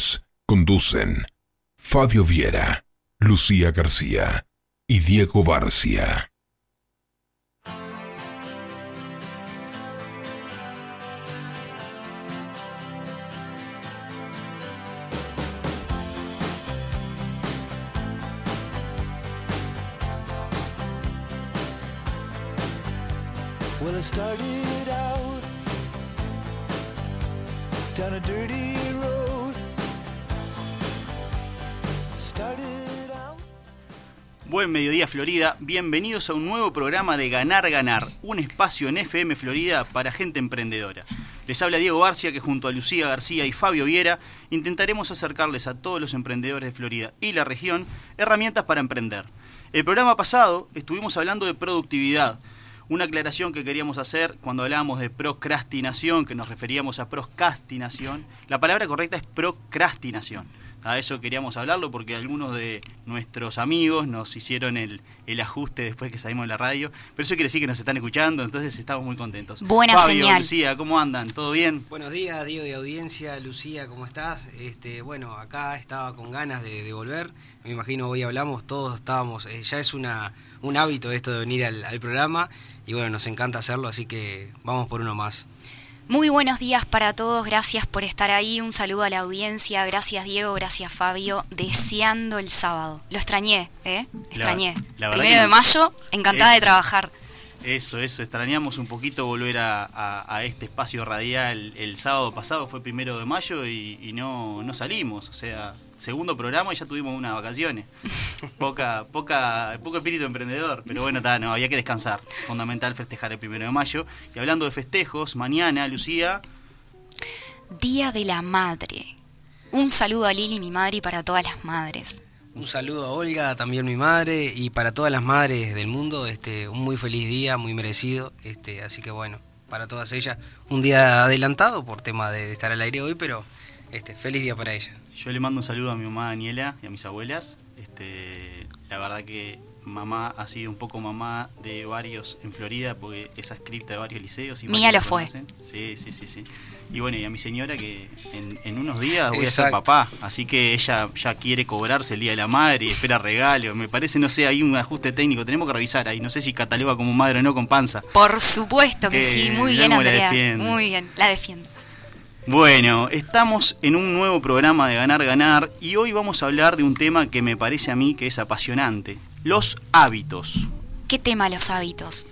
Viernes. Conducen Fabio Viera, Lucía García y Diego Barcia. Well, I started out down a dirty Buen mediodía Florida, bienvenidos a un nuevo programa de Ganar Ganar, un espacio en FM Florida para gente emprendedora. Les habla Diego García que junto a Lucía García y Fabio Viera intentaremos acercarles a todos los emprendedores de Florida y la región herramientas para emprender. El programa pasado estuvimos hablando de productividad, una aclaración que queríamos hacer cuando hablábamos de procrastinación, que nos referíamos a procrastinación. La palabra correcta es procrastinación. A eso queríamos hablarlo porque algunos de nuestros amigos nos hicieron el, el ajuste después que salimos de la radio. Pero eso quiere decir que nos están escuchando, entonces estamos muy contentos. Buena Fabio, señal. Lucía, ¿cómo andan? ¿Todo bien? Buenos días, Diego de audiencia, Lucía, ¿cómo estás? Este, bueno, acá estaba con ganas de, de volver. Me imagino hoy hablamos, todos estábamos, eh, ya es una, un hábito esto de venir al, al programa y bueno, nos encanta hacerlo, así que vamos por uno más. Muy buenos días para todos, gracias por estar ahí, un saludo a la audiencia, gracias Diego, gracias Fabio, deseando el sábado. Lo extrañé, ¿eh? Extrañé. la Primero de mayo, encantada de trabajar. Eso, eso, extrañamos un poquito volver a, a- a este espacio radial. El sábado pasado fue primero de mayo y, y no, no salimos. O sea, segundo programa y ya tuvimos unas vacaciones. Poca, poca, poco espíritu emprendedor. Pero bueno, ta, no, había que descansar. Fundamental festejar el primero de mayo. Y hablando de festejos, mañana, Lucía, Día de la Madre. Un saludo a Lili, mi madre, y para todas las madres. Un saludo a Olga, también mi madre, y para todas las madres del mundo, este, un muy feliz día, muy merecido, este, así que bueno, para todas ellas, un día adelantado por tema de, de estar al aire hoy, pero este, feliz día para ellas. Yo le mando un saludo a mi mamá Daniela y a mis abuelas. Este, la verdad que mamá ha sido un poco mamá de varios en Florida porque es adscripta de varios liceos. Y Mía varios lo fue. conocen. Sí, sí, sí, sí. Y bueno, y a mi señora que en, en unos días voy a ser papá, así que ella ya quiere cobrarse el Día de la Madre y espera regalo. Me parece, no sé, hay un ajuste técnico, tenemos que revisar ahí. No sé si cataloga como madre o no con panza. Por supuesto que Que sí, muy bien la Andrea. Muy bien, la defiendo. Bueno, estamos en un nuevo programa de Ganar Ganar y hoy vamos a hablar de un tema que me parece a mí que es apasionante, los hábitos. ¿Qué tema los hábitos?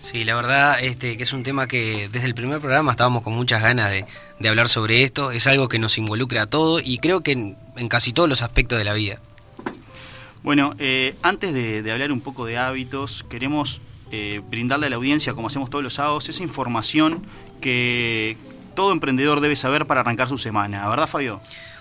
Sí, la verdad este, que es un tema que desde el primer programa estábamos con muchas ganas de, de hablar sobre esto. Es algo que nos involucra a todos y creo que en, en casi todos los aspectos de la vida. Bueno, eh, antes de, de hablar un poco de hábitos, queremos eh, brindarle a la audiencia, como hacemos todos los sábados, esa información que todo emprendedor debe saber para arrancar su semana, ¿verdad Fabio?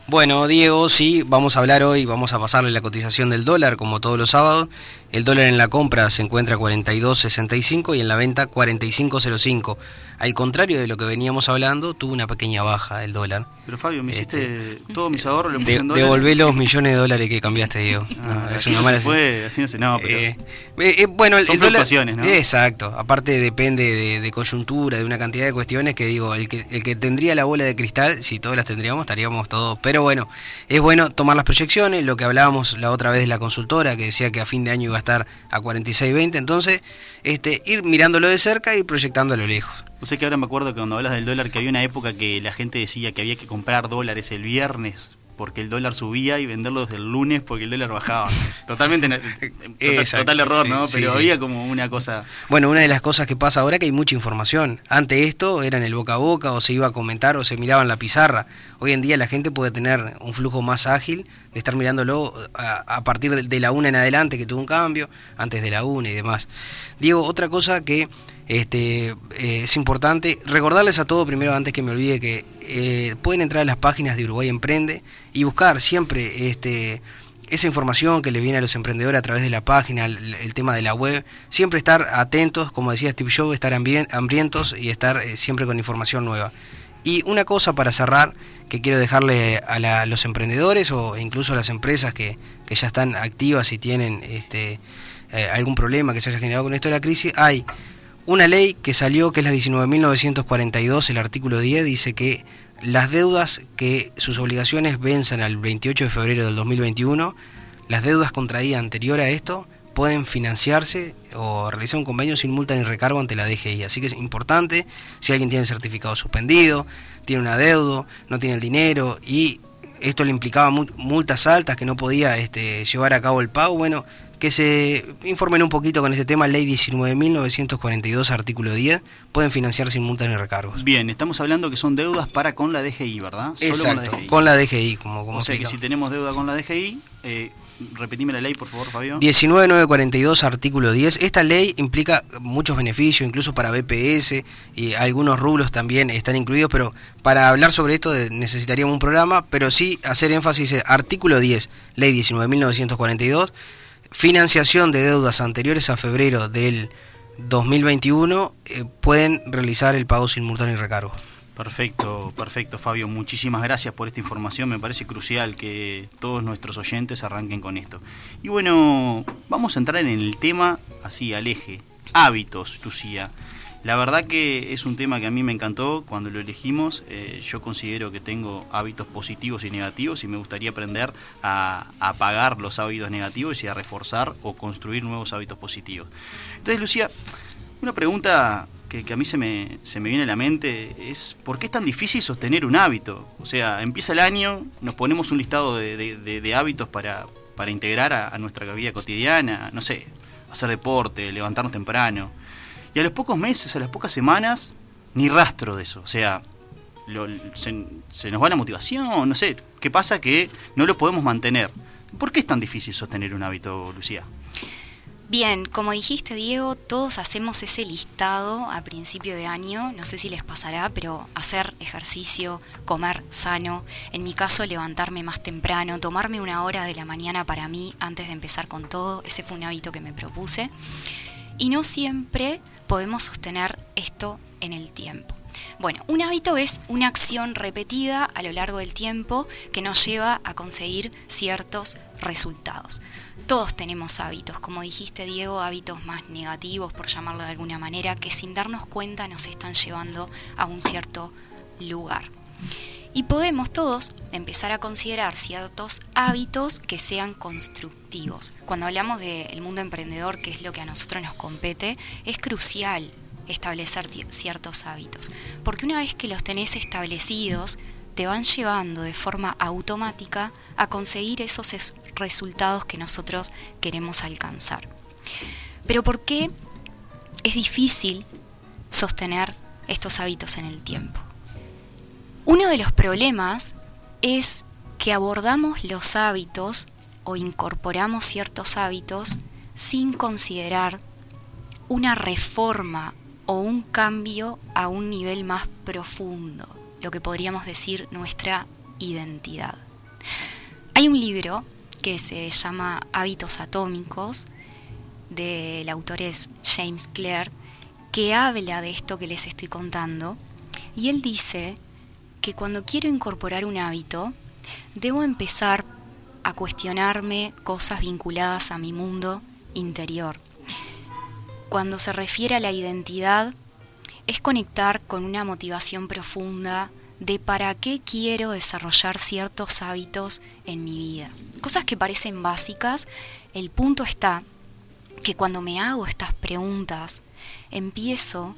Bueno, Diego, sí, vamos a hablar hoy, vamos a pasarle la cotización del dólar como todos los sábados. El dólar en la compra se encuentra a 42.65 y en la venta 45.05. Al contrario de lo que veníamos hablando, tuvo una pequeña baja el dólar. Pero Fabio, me hiciste todos mis ahorros, lo puse De- en dólares. devolvé los millones de dólares que cambiaste, Diego. Ah, No, es así una no mala se puede, así no se... No, pero... Eh, eh, bueno, Son el dólar- fluctuaciones, ¿no? Exacto. Aparte depende de, de coyuntura, de una cantidad de cuestiones que digo, el que, el que tendría la bola de cristal, si todas las tendríamos, estaríamos todos. Pero bueno, es bueno tomar las proyecciones, lo que hablábamos la otra vez de la consultora, que decía que a fin de año iba a estar a 46.20, entonces este, ir mirándolo de cerca y proyectando a lo lejos. No sé que ahora me acuerdo que cuando hablas del dólar, que había una época que la gente decía que había que comprar dólares el viernes porque el dólar subía y venderlo desde el lunes porque el dólar bajaba. Totalmente, na- total, error, ¿no? sí, Pero sí. había como una cosa... Bueno, una de las cosas que pasa ahora es que hay mucha información. Antes esto era en el boca a boca o se iba a comentar o se miraba en la pizarra. Hoy en día la gente puede tener un flujo más ágil de estar mirándolo a, a partir de, de la una en adelante que tuvo un cambio, antes de la una y demás. Diego, otra cosa que este, eh, es importante, recordarles a todos primero antes que me olvide que eh, pueden entrar a las páginas de Uruguay Emprende y buscar siempre este, esa información que le viene a los emprendedores a través de la página, el, tema de la web, siempre estar atentos, como decía Steve Jobs, estar hambrien- hambrientos y estar eh, siempre con información nueva. Y una cosa para cerrar que quiero dejarle a los emprendedores o incluso a las empresas que, que ya están activas y tienen este, algún problema que se haya generado con esto de la crisis, hay una ley que salió, que es la 19.942, el artículo 10, dice que las deudas que sus obligaciones venzan al 28 de febrero del 2021, las deudas contraídas anterior a esto pueden financiarse o realizar un convenio sin multa ni recargo ante la DGI. Así que es importante, si alguien tiene certificado suspendido, tiene un adeudo, no tiene el dinero y esto le implicaba mu- multas altas que no podía este, llevar a cabo el pago, bueno, que se informen un poquito con este tema, ley 19.942, artículo 10, pueden financiar sin multas ni recargos. Bien, estamos hablando que son deudas para con la DGI, ¿verdad? Solo Exacto, con la DGI. con la DGI, como, como o sea que si tenemos deuda con la DGI, eh, repetime la ley, por favor, Fabio. 19942, artículo 10. Esta ley implica muchos beneficios, incluso para BPS y algunos rublos también están incluidos, pero para hablar sobre esto necesitaríamos un programa, pero sí hacer énfasis en artículo 10, ley 19942, financiación de deudas anteriores a febrero del 2021, eh, pueden realizar el pago sin multa ni recargo. Perfecto, perfecto, Fabio. Muchísimas gracias por esta información. Me parece crucial que todos nuestros oyentes arranquen con esto. Y bueno, vamos a entrar en el tema así, al eje. Hábitos, Lucía. La verdad que es un tema que a mí me encantó cuando lo elegimos. Eh, yo considero que tengo hábitos positivos y negativos y me gustaría aprender a, apagar los hábitos negativos y a reforzar o construir nuevos hábitos positivos. Entonces, Lucía, una pregunta que, a mí se me, se me viene a la mente es ¿por qué es tan difícil sostener un hábito? O sea, empieza el año, nos ponemos un listado de, hábitos para, para integrar a nuestra vida cotidiana, no sé, hacer deporte, levantarnos temprano. Y a los pocos meses, a las pocas semanas, ni rastro de eso. O sea, se, se nos va la motivación, no sé, ¿qué pasa que no lo podemos mantener? ¿Por qué es tan difícil sostener un hábito, Lucía? Bien, como dijiste Diego, todos hacemos ese listado a principio de año, no sé si les pasará, pero hacer ejercicio, comer sano, en mi caso levantarme más temprano, tomarme una hora de la mañana para mí antes de empezar con todo, ese fue un hábito que me propuse. Y no siempre podemos sostener esto en el tiempo. Bueno, un hábito es una acción repetida a lo largo del tiempo que nos lleva a conseguir ciertos resultados. Todos tenemos hábitos, como dijiste Diego, hábitos más negativos, por llamarlo de alguna manera, que sin darnos cuenta nos están llevando a un cierto lugar. Y podemos todos empezar a considerar ciertos hábitos que sean constructivos. Cuando hablamos del mundo emprendedor, que es lo que a nosotros nos compete, es crucial establecer ciertos hábitos. Porque una vez que los tenés establecidos, te van llevando de forma automática a conseguir esos es- resultados que nosotros queremos alcanzar. Pero ¿por qué es difícil sostener estos hábitos en el tiempo? Uno de los problemas es que abordamos los hábitos o incorporamos ciertos hábitos sin considerar una reforma o un cambio a un nivel más profundo, lo que podríamos decir nuestra identidad. Hay un libro que se llama Hábitos Atómicos, del autor es James Clear, que habla de esto que les estoy contando, y él dice que cuando quiero incorporar un hábito, debo empezar a cuestionarme cosas vinculadas a mi mundo interior. Cuando se refiere a la identidad, es conectar con una motivación profunda de para qué quiero desarrollar ciertos hábitos en mi vida. Cosas que parecen básicas, el punto está que cuando me hago estas preguntas, empiezo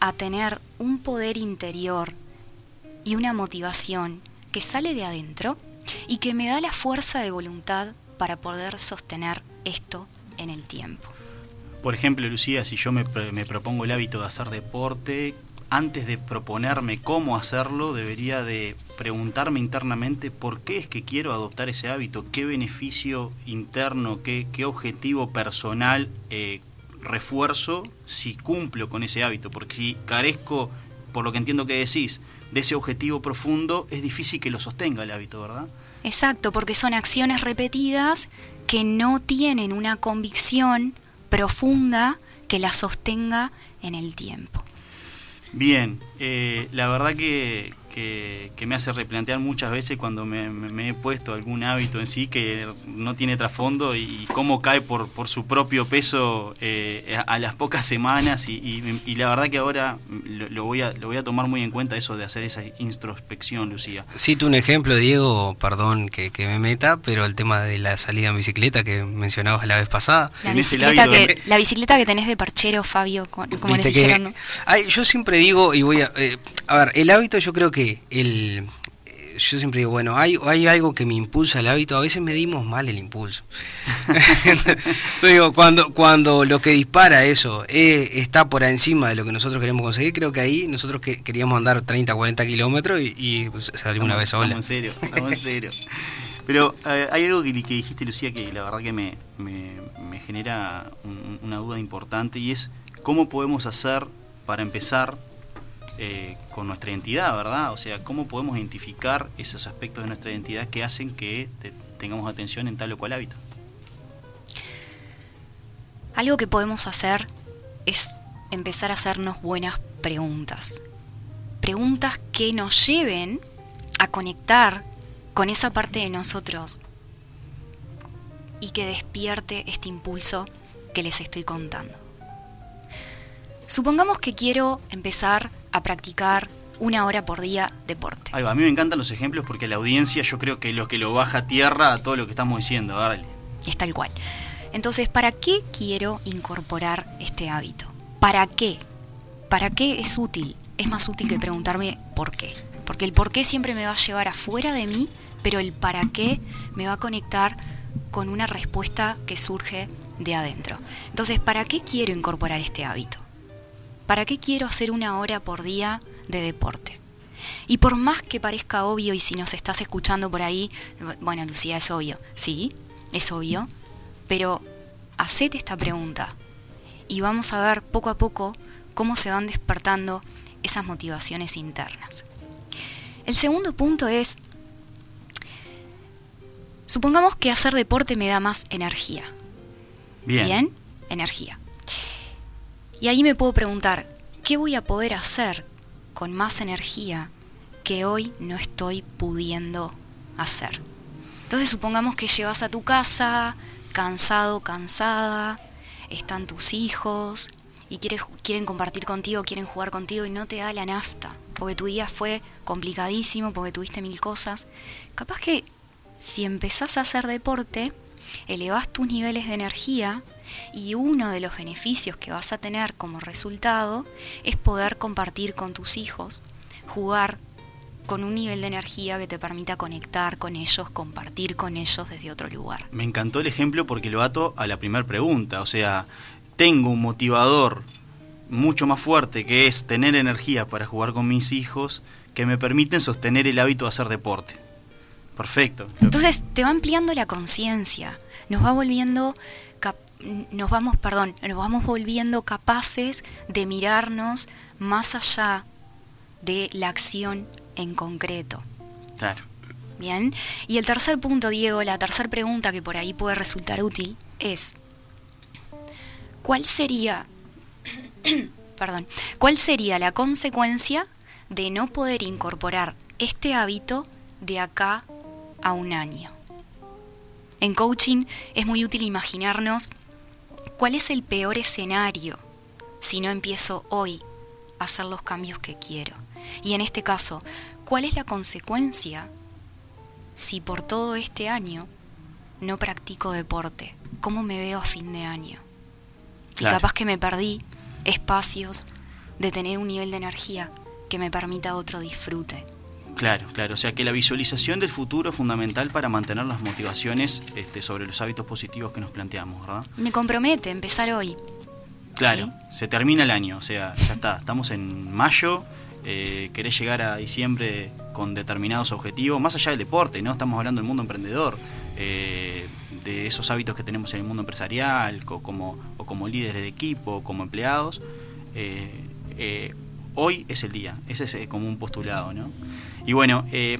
a tener un poder interior y una motivación que sale de adentro y que me da la fuerza de voluntad para poder sostener esto en el tiempo. Por ejemplo, Lucía, si yo me, me propongo el hábito de hacer deporte, antes de proponerme cómo hacerlo, debería de preguntarme internamente por qué es que quiero adoptar ese hábito, qué beneficio interno, qué, qué objetivo personal eh, refuerzo si cumplo con ese hábito, porque si carezco, por lo que entiendo que decís, de ese objetivo profundo, es difícil que lo sostenga el hábito, ¿verdad? Exacto, porque son acciones repetidas que no tienen una convicción profunda que la sostenga en el tiempo. Bien, eh, la verdad que, que, que me hace replantear muchas veces cuando me, me- me he puesto algún hábito en sí que no tiene trasfondo y, cómo cae por, por su propio peso eh, a, a las pocas semanas y, y- y la verdad que ahora lo, lo voy a, lo voy a tomar muy en cuenta eso de hacer esa introspección, Lucía. Cito un ejemplo, Diego, perdón que, que me meta, pero el tema de la salida en bicicleta que mencionabas la vez pasada. La bicicleta, que, de- la bicicleta que tenés de parchero, Fabio, co- como les dijeron. ¿no? Ay, yo siempre digo, y voy a... eh, a ver, el hábito yo creo que el... eh, Yo siempre digo, bueno, hay, hay algo que me impulsa el hábito, a veces medimos mal el impulso. Yo digo, cuando, cuando lo que dispara eso eh, está por encima de lo que nosotros queremos conseguir, creo que ahí nosotros que, queríamos andar 30, 40 kilómetros y, y pues, salimos una vez sola. estamos en serio, estamos en serio. Pero eh, hay algo que, que dijiste, Lucía, que la verdad que me, me, me genera un- una duda importante y es cómo podemos hacer para empezar eh, con nuestra identidad, ¿verdad? O sea, cómo podemos identificar esos aspectos de nuestra identidad que hacen que te- tengamos atención en tal o cual hábito. Algo que podemos hacer es empezar a hacernos buenas preguntas. Preguntas que nos lleven a conectar con esa parte de nosotros y que despierte este impulso que les estoy contando. Supongamos que quiero empezar a practicar una hora por día deporte. Va, a mí me encantan los ejemplos porque la audiencia yo creo que es lo que lo baja a tierra a todo lo que estamos diciendo. Dale. Es tal cual. Entonces, ¿para qué quiero incorporar este hábito? ¿Para qué? ¿Para qué es útil? Es más útil que preguntarme por qué. Porque el por qué siempre me va a llevar afuera de mí, pero el para qué me va a conectar con una respuesta que surge de adentro. Entonces, ¿para qué quiero incorporar este hábito? ¿Para qué quiero hacer una hora por día de deporte? Y por más que parezca obvio, y si nos estás escuchando por ahí, bueno, Lucía, es obvio, sí, es obvio, pero hacete esta pregunta y vamos a ver poco a poco cómo se van despertando esas motivaciones internas. El segundo punto es, supongamos que hacer deporte me da más energía. Bien. Energía. Y ahí me puedo preguntar, ¿qué voy a poder hacer con más energía que hoy no estoy pudiendo hacer? Entonces supongamos que llevas a tu casa cansado, cansada, están tus hijos y quieres- quieren compartir contigo, quieren jugar contigo y no te da la nafta, porque tu día fue complicadísimo, porque tuviste mil cosas. Capaz que si empezás a hacer deporte, elevás tus niveles de energía y uno de los beneficios que vas a tener como resultado es poder compartir con tus hijos, jugar con un nivel de energía que te permita conectar con ellos, compartir con ellos desde otro lugar. Me encantó el ejemplo porque lo ato a la primera pregunta. O sea, tengo un motivador mucho más fuerte que es tener energía para jugar con mis hijos que me permiten sostener el hábito de hacer deporte. Perfecto. Entonces te va ampliando la conciencia, nos va volviendo nos vamos, perdón, nos vamos volviendo capaces de mirarnos más allá de la acción en concreto. Claro. Bien. Y el tercer punto, Diego, la tercera pregunta que por ahí puede resultar útil es ¿cuál sería perdón, cuál sería la consecuencia de no poder incorporar este hábito de acá a un año? En coaching es muy útil imaginarnos cuál es el peor escenario si no empiezo hoy a hacer los cambios que quiero. Y en este caso, ¿cuál es la consecuencia si por todo este año no practico deporte? ¿Cómo me veo a fin de año? Claro. Y capaz que me perdí espacios de tener un nivel de energía que me permita otro disfrute. Claro, claro. O sea que la visualización del futuro es fundamental para mantener las motivaciones este, sobre los hábitos positivos que nos planteamos, ¿verdad? Me compromete empezar hoy. Claro, Sí. se termina el año, o sea, ya está, estamos en mayo, eh, querés llegar a diciembre con determinados objetivos, más allá del deporte, ¿no? Estamos hablando del mundo emprendedor, eh, de esos hábitos que tenemos en el mundo empresarial, co- como, o como líderes de equipo, o como empleados. eh, hoy es el día, ese es como un postulado, ¿no? Y bueno, eh,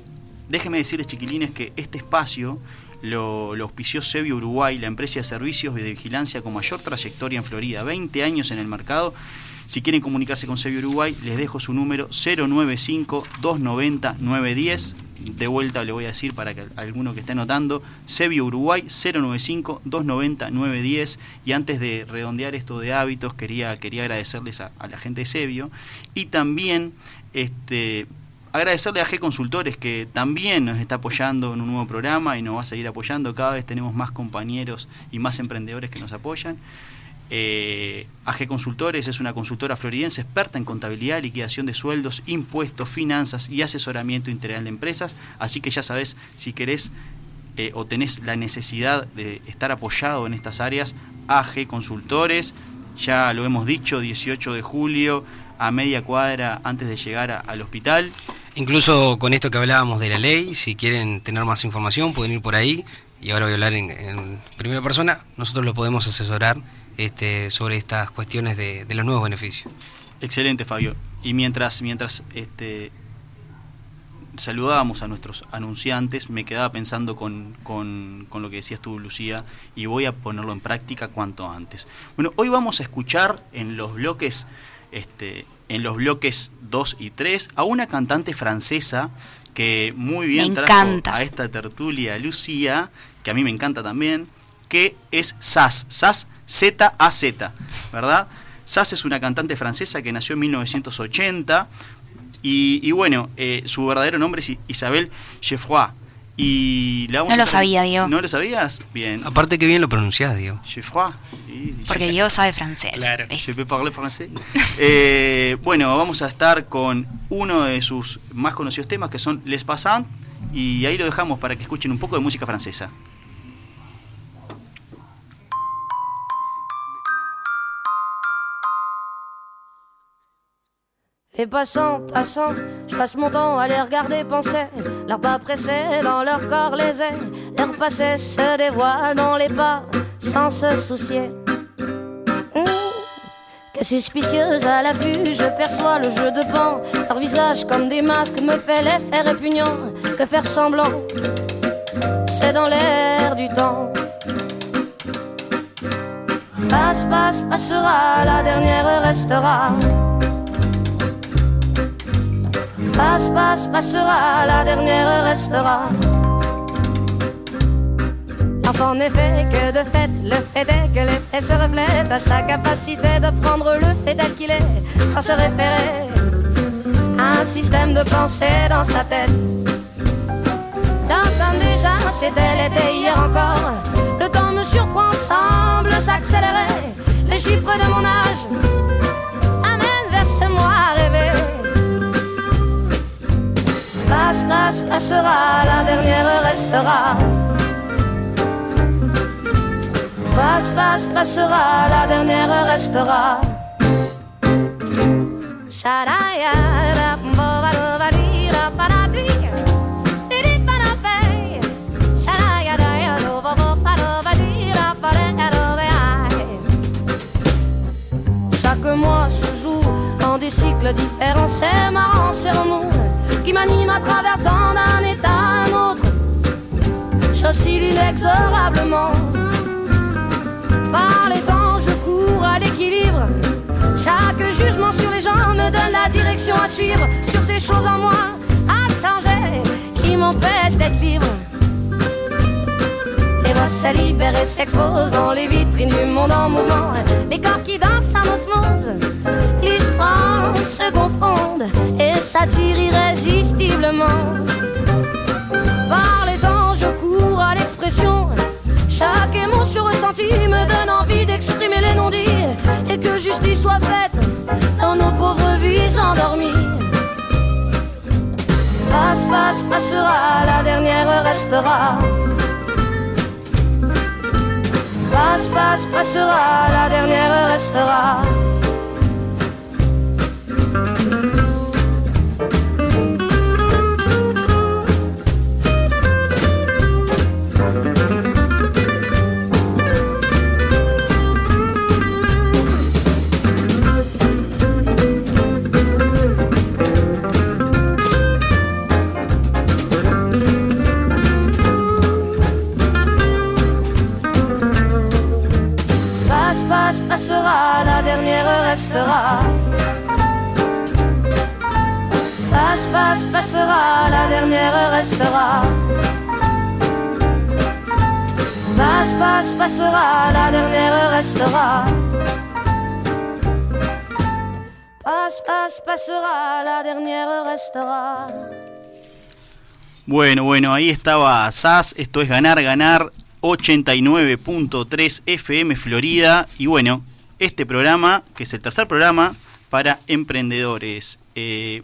déjenme decirles, chiquilines, que este espacio lo, lo auspició Sevio Uruguay, la empresa de servicios de vigilancia con mayor trayectoria en Florida, 20 años en el mercado Si quieren comunicarse con Sevio Uruguay, les dejo su número 095-290-910. De vuelta le voy a decir para que alguno que esté notando, Sevio Uruguay 095-290-910. Y antes de redondear esto de hábitos, quería, quería agradecerles a, a la gente de Sevio. Y también este, agradecerle a G Consultores que también nos está apoyando en un nuevo programa y nos va a seguir apoyando. Cada vez tenemos más compañeros y más emprendedores que nos apoyan. Eh, AG Consultores es una consultora floridense experta en contabilidad, liquidación de sueldos, impuestos, finanzas y asesoramiento integral de empresas. Así que ya sabes, si querés eh, o tenés la necesidad de estar apoyado en estas áreas, AG Consultores, ya lo hemos dicho, 18 de julio, a media cuadra antes de llegar a- al hospital. Incluso con esto que hablábamos de la ley, si quieren tener más información pueden ir por ahí. Y ahora voy a hablar en, en primera persona. Nosotros lo podemos asesorar este, sobre estas cuestiones de, de los nuevos beneficios. Excelente, Fabio. Y mientras, mientras este, saludábamos a nuestros anunciantes, me quedaba pensando con, con- con lo que decías tú, Lucía, y voy a ponerlo en práctica cuanto antes. Bueno, hoy vamos a escuchar en los bloques, este, en los bloques 2 y 3, a una cantante francesa que muy bien trajo encanta. a esta tertulia Lucía, que a mí me encanta también, que es Sass, Sass Z-A-Z, ¿verdad? Sass es una cantante francesa que nació en 1980 y, y bueno, eh, su verdadero nombre es Isabel Geoffroy. Y la vamos No a lo sabía, Diego. ¿No lo sabías? Bien. Aparte que bien lo pronunciás, Diego. Geoffroy. Sí, Porque Diego sabe francés. Claro. ¿viste? Je peux parler français. Eh, bueno, vamos a estar con uno de sus más conocidos temas que son Les Passants y ahí lo dejamos para que escuchen un poco de música francesa. Les passants, passants, je passe mon temps à les regarder penser. Leurs pas pressés dans leur corps les ailes. Leur passé se dévoile dans les pas sans se soucier. Que suspicieuse à l'affût, je perçois le jeu de pan. Leur visage comme des masques me fait l'effet répugnant. Que faire semblant, c'est dans l'air du temps. Passe, passe, passera, la dernière restera. Passe, passe, passera, la dernière restera. L'enfant n'est fait que de fait, le fait est que l'effet se reflète à sa capacité de prendre le fait tel qu'il est, sans se référer à un système de pensée dans sa tête. L'entame déjà, c'était l'été hier encore. Le temps me surprend, semble s'accélérer. Les chiffres de mon âge passe, passera, la dernière restera. Passe, passe, passera, la dernière restera. Shadaya, bovadovadira, panadi, didi panapay. Shadaya, daya, dovovovadovadira, pareadovai. Chaque mois se joue dans des cycles différents. C'est marrant, c'est remous qui m'anime à travers tant d'un état à un autre. J'oscille inexorablement. Par les temps, je cours à l'équilibre. Chaque jugement sur les gens me donne la direction à suivre. Sur ces choses en moi à changer qui m'empêchent d'être libre. Voix et s'exposent dans les vitrines du monde en mouvement. Les corps qui dansent en osmose, l'histoire se confondent et s'attirent irrésistiblement. Par les temps, je cours à l'expression. Chaque émotion ressentie me donne envie d'exprimer les non-dits et que justice soit faite dans nos pauvres vies endormies. Passe, passe, passera, la dernière restera. Passe, passe, passera, la dernière restera. passera. Passe, passe, passera, la dernière restera. Passe, passe, passera, la dernière restera. Passe, passe, passera, la dernière restera. Bueno, bueno, ahí estaba SAS, esto es ganar, ganar 89.3 FM Florida y bueno, este programa, que es el tercer programa para emprendedores. Eh,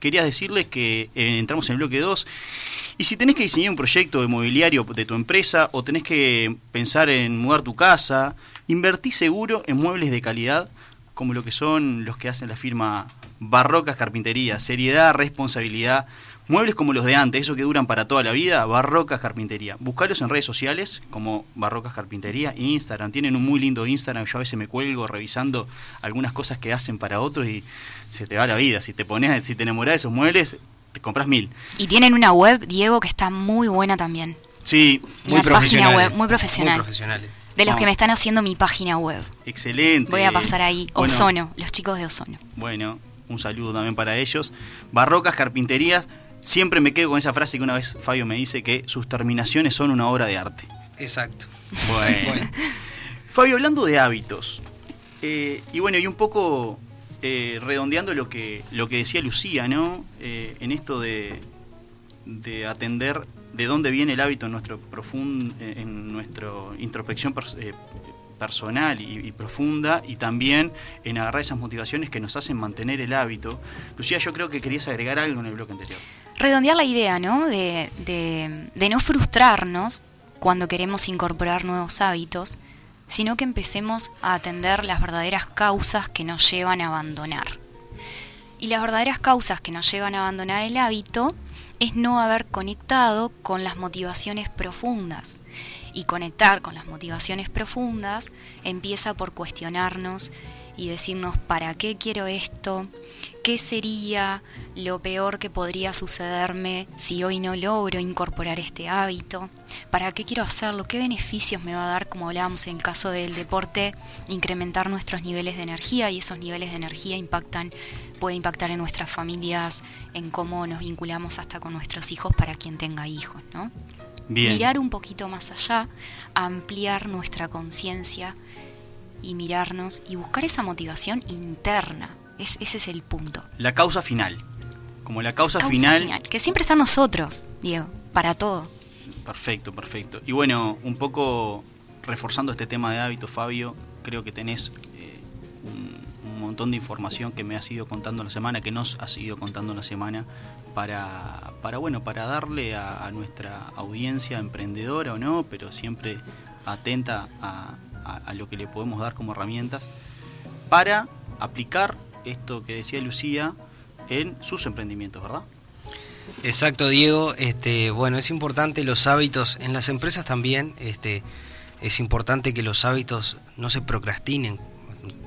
quería decirles que eh, entramos en el bloque 2. Y si tenés que diseñar un proyecto de mobiliario de tu empresa o tenés que pensar en mudar tu casa, invertí seguro en muebles de calidad como lo que son los que hacen la firma Barrocas Carpintería. Seriedad, responsabilidad. Muebles como los de antes, esos que duran para toda la vida, Barrocas Carpintería. Buscalos en redes sociales como Barrocas Carpintería, Instagram. Tienen un muy lindo Instagram. Yo a veces me cuelgo revisando algunas cosas que hacen para otros y se te va la vida. Si te pones, si te enamoras de esos muebles, te compras mil. Y tienen una web, Diego, que está muy buena también. Sí, Muy web, muy profesional. Muy profesionales. De los No. que me están haciendo mi página web. excelente. Voy a pasar ahí. Bueno, Ozono, los chicos de Ozono. Bueno, un saludo también para ellos. Barrocas Carpinterías. Siempre me quedo con esa frase que una vez Fabio me dice que sus terminaciones son una obra de arte. Exacto. Bueno. Bueno. Fabio, hablando de hábitos, eh, y bueno, y un poco eh, redondeando lo que, lo que decía Lucía, ¿no? Eh, en esto de, de atender de dónde viene el hábito en nuestro profund, en nuestra introspección pers- personal y, y profunda, y también en agarrar esas motivaciones que nos hacen mantener el hábito. Lucía, yo creo que querías agregar algo en el bloque anterior. Redondear la idea, ¿no? De, de- no frustrarnos cuando queremos incorporar nuevos hábitos, sino que empecemos a atender las verdaderas causas que nos llevan a abandonar. Y las verdaderas causas que nos llevan a abandonar el hábito es no haber conectado con las motivaciones profundas. Y conectar con las motivaciones profundas empieza por cuestionarnos y decirnos, ¿para qué quiero esto? ¿Qué sería lo peor que podría sucederme si hoy no logro incorporar este hábito? ¿Para qué quiero hacerlo? ¿Qué beneficios me va a dar, como hablábamos en el caso del deporte, incrementar nuestros niveles de energía y esos niveles de energía impactan, puede impactar en nuestras familias, en cómo nos vinculamos hasta con nuestros hijos para quien tenga hijos, ¿no? Bien. Mirar un poquito más allá, ampliar nuestra conciencia y mirarnos y buscar esa motivación interna. Es, ese es el punto. La causa final. Como la causa, Causa final Que siempre está nosotros, Diego, para todo. Perfecto, perfecto. Y bueno, un poco reforzando este tema de hábitos, Fabio, creo que tenés eh, un, un montón de información que me has ido contando la semana, que nos has ido contando la semana, para, para bueno, para darle a, a nuestra audiencia emprendedora o no, pero siempre atenta a, a- a lo que le podemos dar como herramientas, para aplicar esto que decía Lucía en sus emprendimientos, ¿verdad? Exacto, Diego. Este, bueno, es importante los hábitos en las empresas también. Este, es importante que los hábitos no se procrastinen,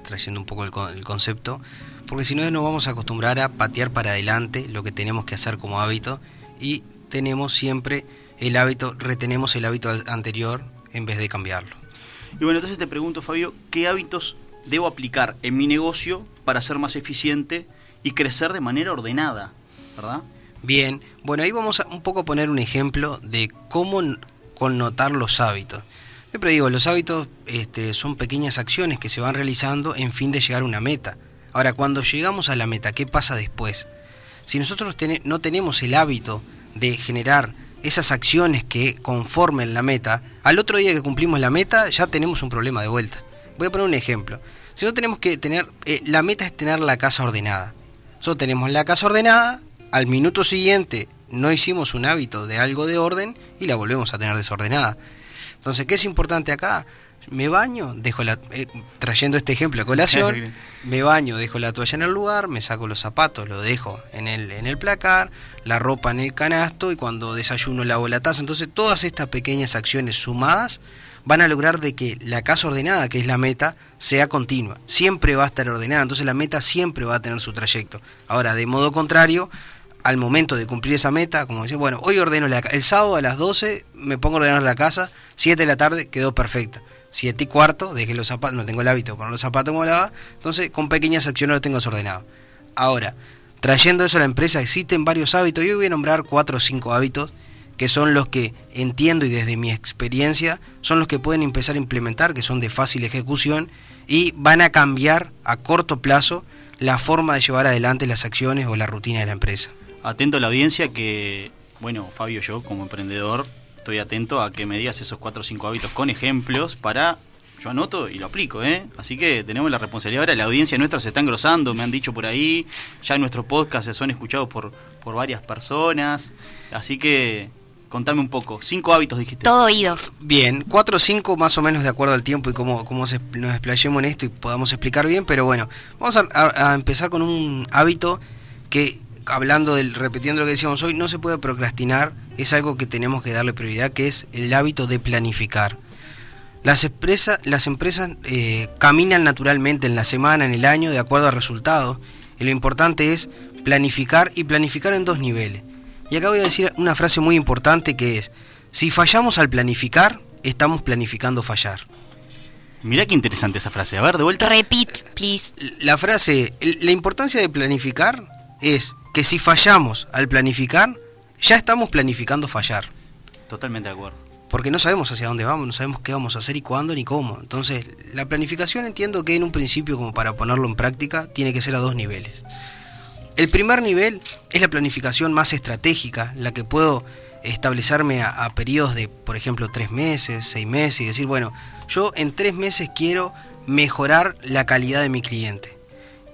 trayendo un poco el, el concepto, porque si no nos vamos a acostumbrar a patear para adelante lo que tenemos que hacer como hábito y tenemos siempre el hábito, retenemos el hábito anterior en vez de cambiarlo. Y bueno, entonces te pregunto, Fabio, ¿qué hábitos debo aplicar en mi negocio para ser más eficiente y crecer de manera ordenada? ¿Verdad? Bien, bueno, ahí vamos a un poco poner un ejemplo de cómo connotar los hábitos. Siempre digo, los hábitos este, son pequeñas acciones que se van realizando en fin de llegar a una meta. Ahora, cuando llegamos a la meta, ¿qué pasa después? Si nosotros no tenemos el hábito de generar esas acciones que conformen la meta, al otro día que cumplimos la meta ya tenemos un problema de vuelta. Voy a poner un ejemplo. Si no tenemos que tener, eh, la meta es tener la casa ordenada. Tenemos la casa ordenada, al minuto siguiente no hicimos un hábito de algo de orden y la volvemos a tener desordenada. Entonces, ¿qué es importante acá? Me baño, dejo la, eh, trayendo este ejemplo a colación, me baño, dejo la toalla en el lugar, me saco los zapatos, lo dejo en el, en el placar, la ropa en el canasto y cuando desayuno lavo la taza. Entonces, todas estas pequeñas acciones sumadas van a lograr de que la casa ordenada, que es la meta, sea continua. Siempre va a estar ordenada, entonces la meta siempre va a tener su trayecto. Ahora, de modo contrario, al momento de cumplir esa meta, como decía, bueno, hoy ordeno la el sábado a las 12 me pongo a ordenar la casa, 7 de la tarde quedó perfecta. 7 y cuarto, dejé los zapatos, no tengo el hábito de poner los zapatos como lava, entonces con pequeñas acciones lo tengo desordenado. Ahora, Trayendo eso a la empresa, existen varios hábitos. Yo voy a nombrar cuatro o cinco hábitos que son los que entiendo y desde mi experiencia son los que pueden empezar a implementar, que son de fácil ejecución y van a cambiar a corto plazo la forma de llevar adelante las acciones o la rutina de la empresa. Atento a la audiencia que, bueno, Fabio, yo como emprendedor estoy atento a que me digas esos cuatro o cinco hábitos con ejemplos para yo anoto y lo aplico, ¿eh? Así que tenemos la responsabilidad ahora, la audiencia nuestra se está engrosando, me han dicho por ahí, ya nuestros podcasts son escuchados por, por varias personas, así que contame un poco, cinco hábitos dijiste. Todo oídos. Bien, cuatro o cinco más o menos de acuerdo al tiempo y cómo, cómo se, nos explayemos en esto y podamos explicar bien, pero bueno, vamos a, a- a empezar con un hábito que, hablando del, repitiendo lo que decíamos hoy, no se puede procrastinar, es algo que tenemos que darle prioridad, que es el hábito de planificar. Las, empresas las empresas eh, caminan naturalmente en la semana, en el año, de acuerdo a resultados. Y lo importante es planificar y planificar en dos niveles. Y acá voy a decir una frase muy importante que es, si fallamos al planificar, estamos planificando fallar. Mirá qué interesante esa frase, a ver, de vuelta. Repeat, please. La frase, la importancia de planificar es que si fallamos al planificar, ya estamos planificando fallar. Totalmente de acuerdo. porque no sabemos hacia dónde vamos, no sabemos qué vamos a hacer y cuándo ni cómo. Entonces, la planificación entiendo que en un principio, como para ponerlo en práctica, tiene que ser a dos niveles. El primer nivel es la planificación más estratégica, la que puedo establecerme a, a periodos de, por ejemplo, tres meses, seis meses, y decir, bueno, yo en tres meses quiero mejorar la calidad de mi cliente.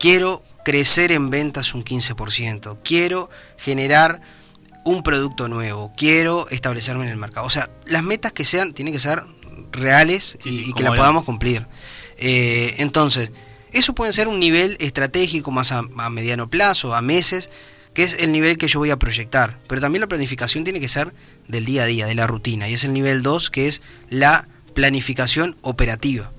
Quiero crecer en ventas un 15%. Quiero generar un producto nuevo, quiero establecerme en el mercado. O sea, las metas que sean tienen que ser reales Sí, y, que las podamos cumplir. Eh, entonces, eso puede ser un nivel estratégico más a, mediano plazo, a meses, que es el nivel que yo voy a proyectar. Pero también la planificación tiene que ser del día a día, de la rutina. Y es el nivel 2, que es la planificación operativa.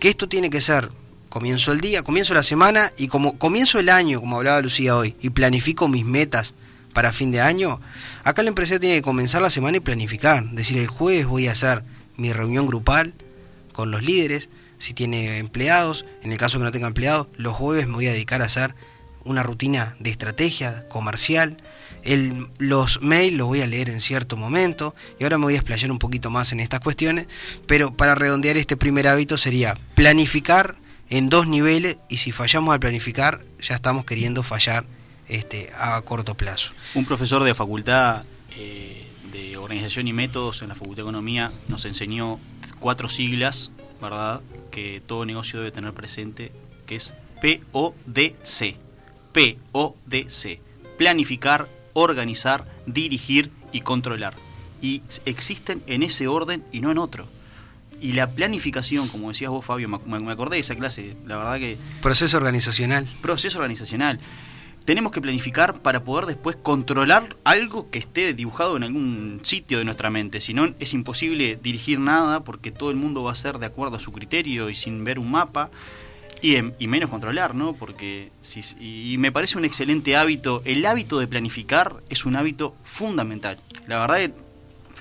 Que esto tiene que ser comienzo el día, comienzo la semana y como comienzo el año, como hablaba Lucía hoy, y planifico mis metas para fin de año, acá el empresario tiene que comenzar la semana y planificar. Decir, el jueves voy a hacer mi reunión grupal con los líderes, si tiene empleados, en el caso que no tenga empleados, los jueves me voy a dedicar a hacer una rutina de estrategia comercial. Los mails los voy a leer en cierto momento y ahora me voy a explayar un poquito más en estas cuestiones, pero para redondear este primer hábito sería planificar en dos niveles y si fallamos al planificar ya estamos queriendo fallar este, a corto plazo. Un profesor de facultad eh, de organización y métodos en la Facultad de Economía nos enseñó cuatro siglas, ¿verdad? Que todo negocio debe tener presente, que es PODC. PODC. Planificar, organizar, dirigir y controlar. Y existen en ese orden y no en otro. Y la planificación, como decías vos, Fabio, me me acordé de esa clase, la verdad que Proceso organizacional. proceso organizacional. Tenemos que planificar para poder después controlar algo que esté dibujado en algún sitio de nuestra mente. Si no, es imposible dirigir nada porque todo el mundo va a ser de acuerdo a su criterio y sin ver un mapa. Y, em- y menos controlar, ¿no? Porque si, y me parece un excelente hábito. El hábito de planificar es un hábito fundamental. La verdad, fe-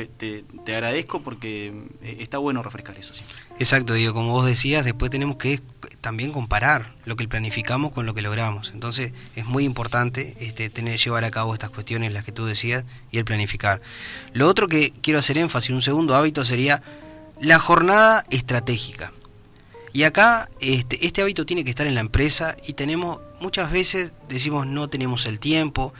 te, agradezco porque eh, está bueno refrescar eso siempre. Exacto, digo, como vos decías, después tenemos que también comparar lo que planificamos con lo que logramos. Entonces es muy importante este, tener, llevar a cabo estas cuestiones, las que tú decías, y el planificar. Lo otro que quiero hacer énfasis, un segundo hábito sería la jornada estratégica. Y acá este, este hábito tiene que estar en la empresa y tenemos, muchas veces decimos no tenemos el tiempo,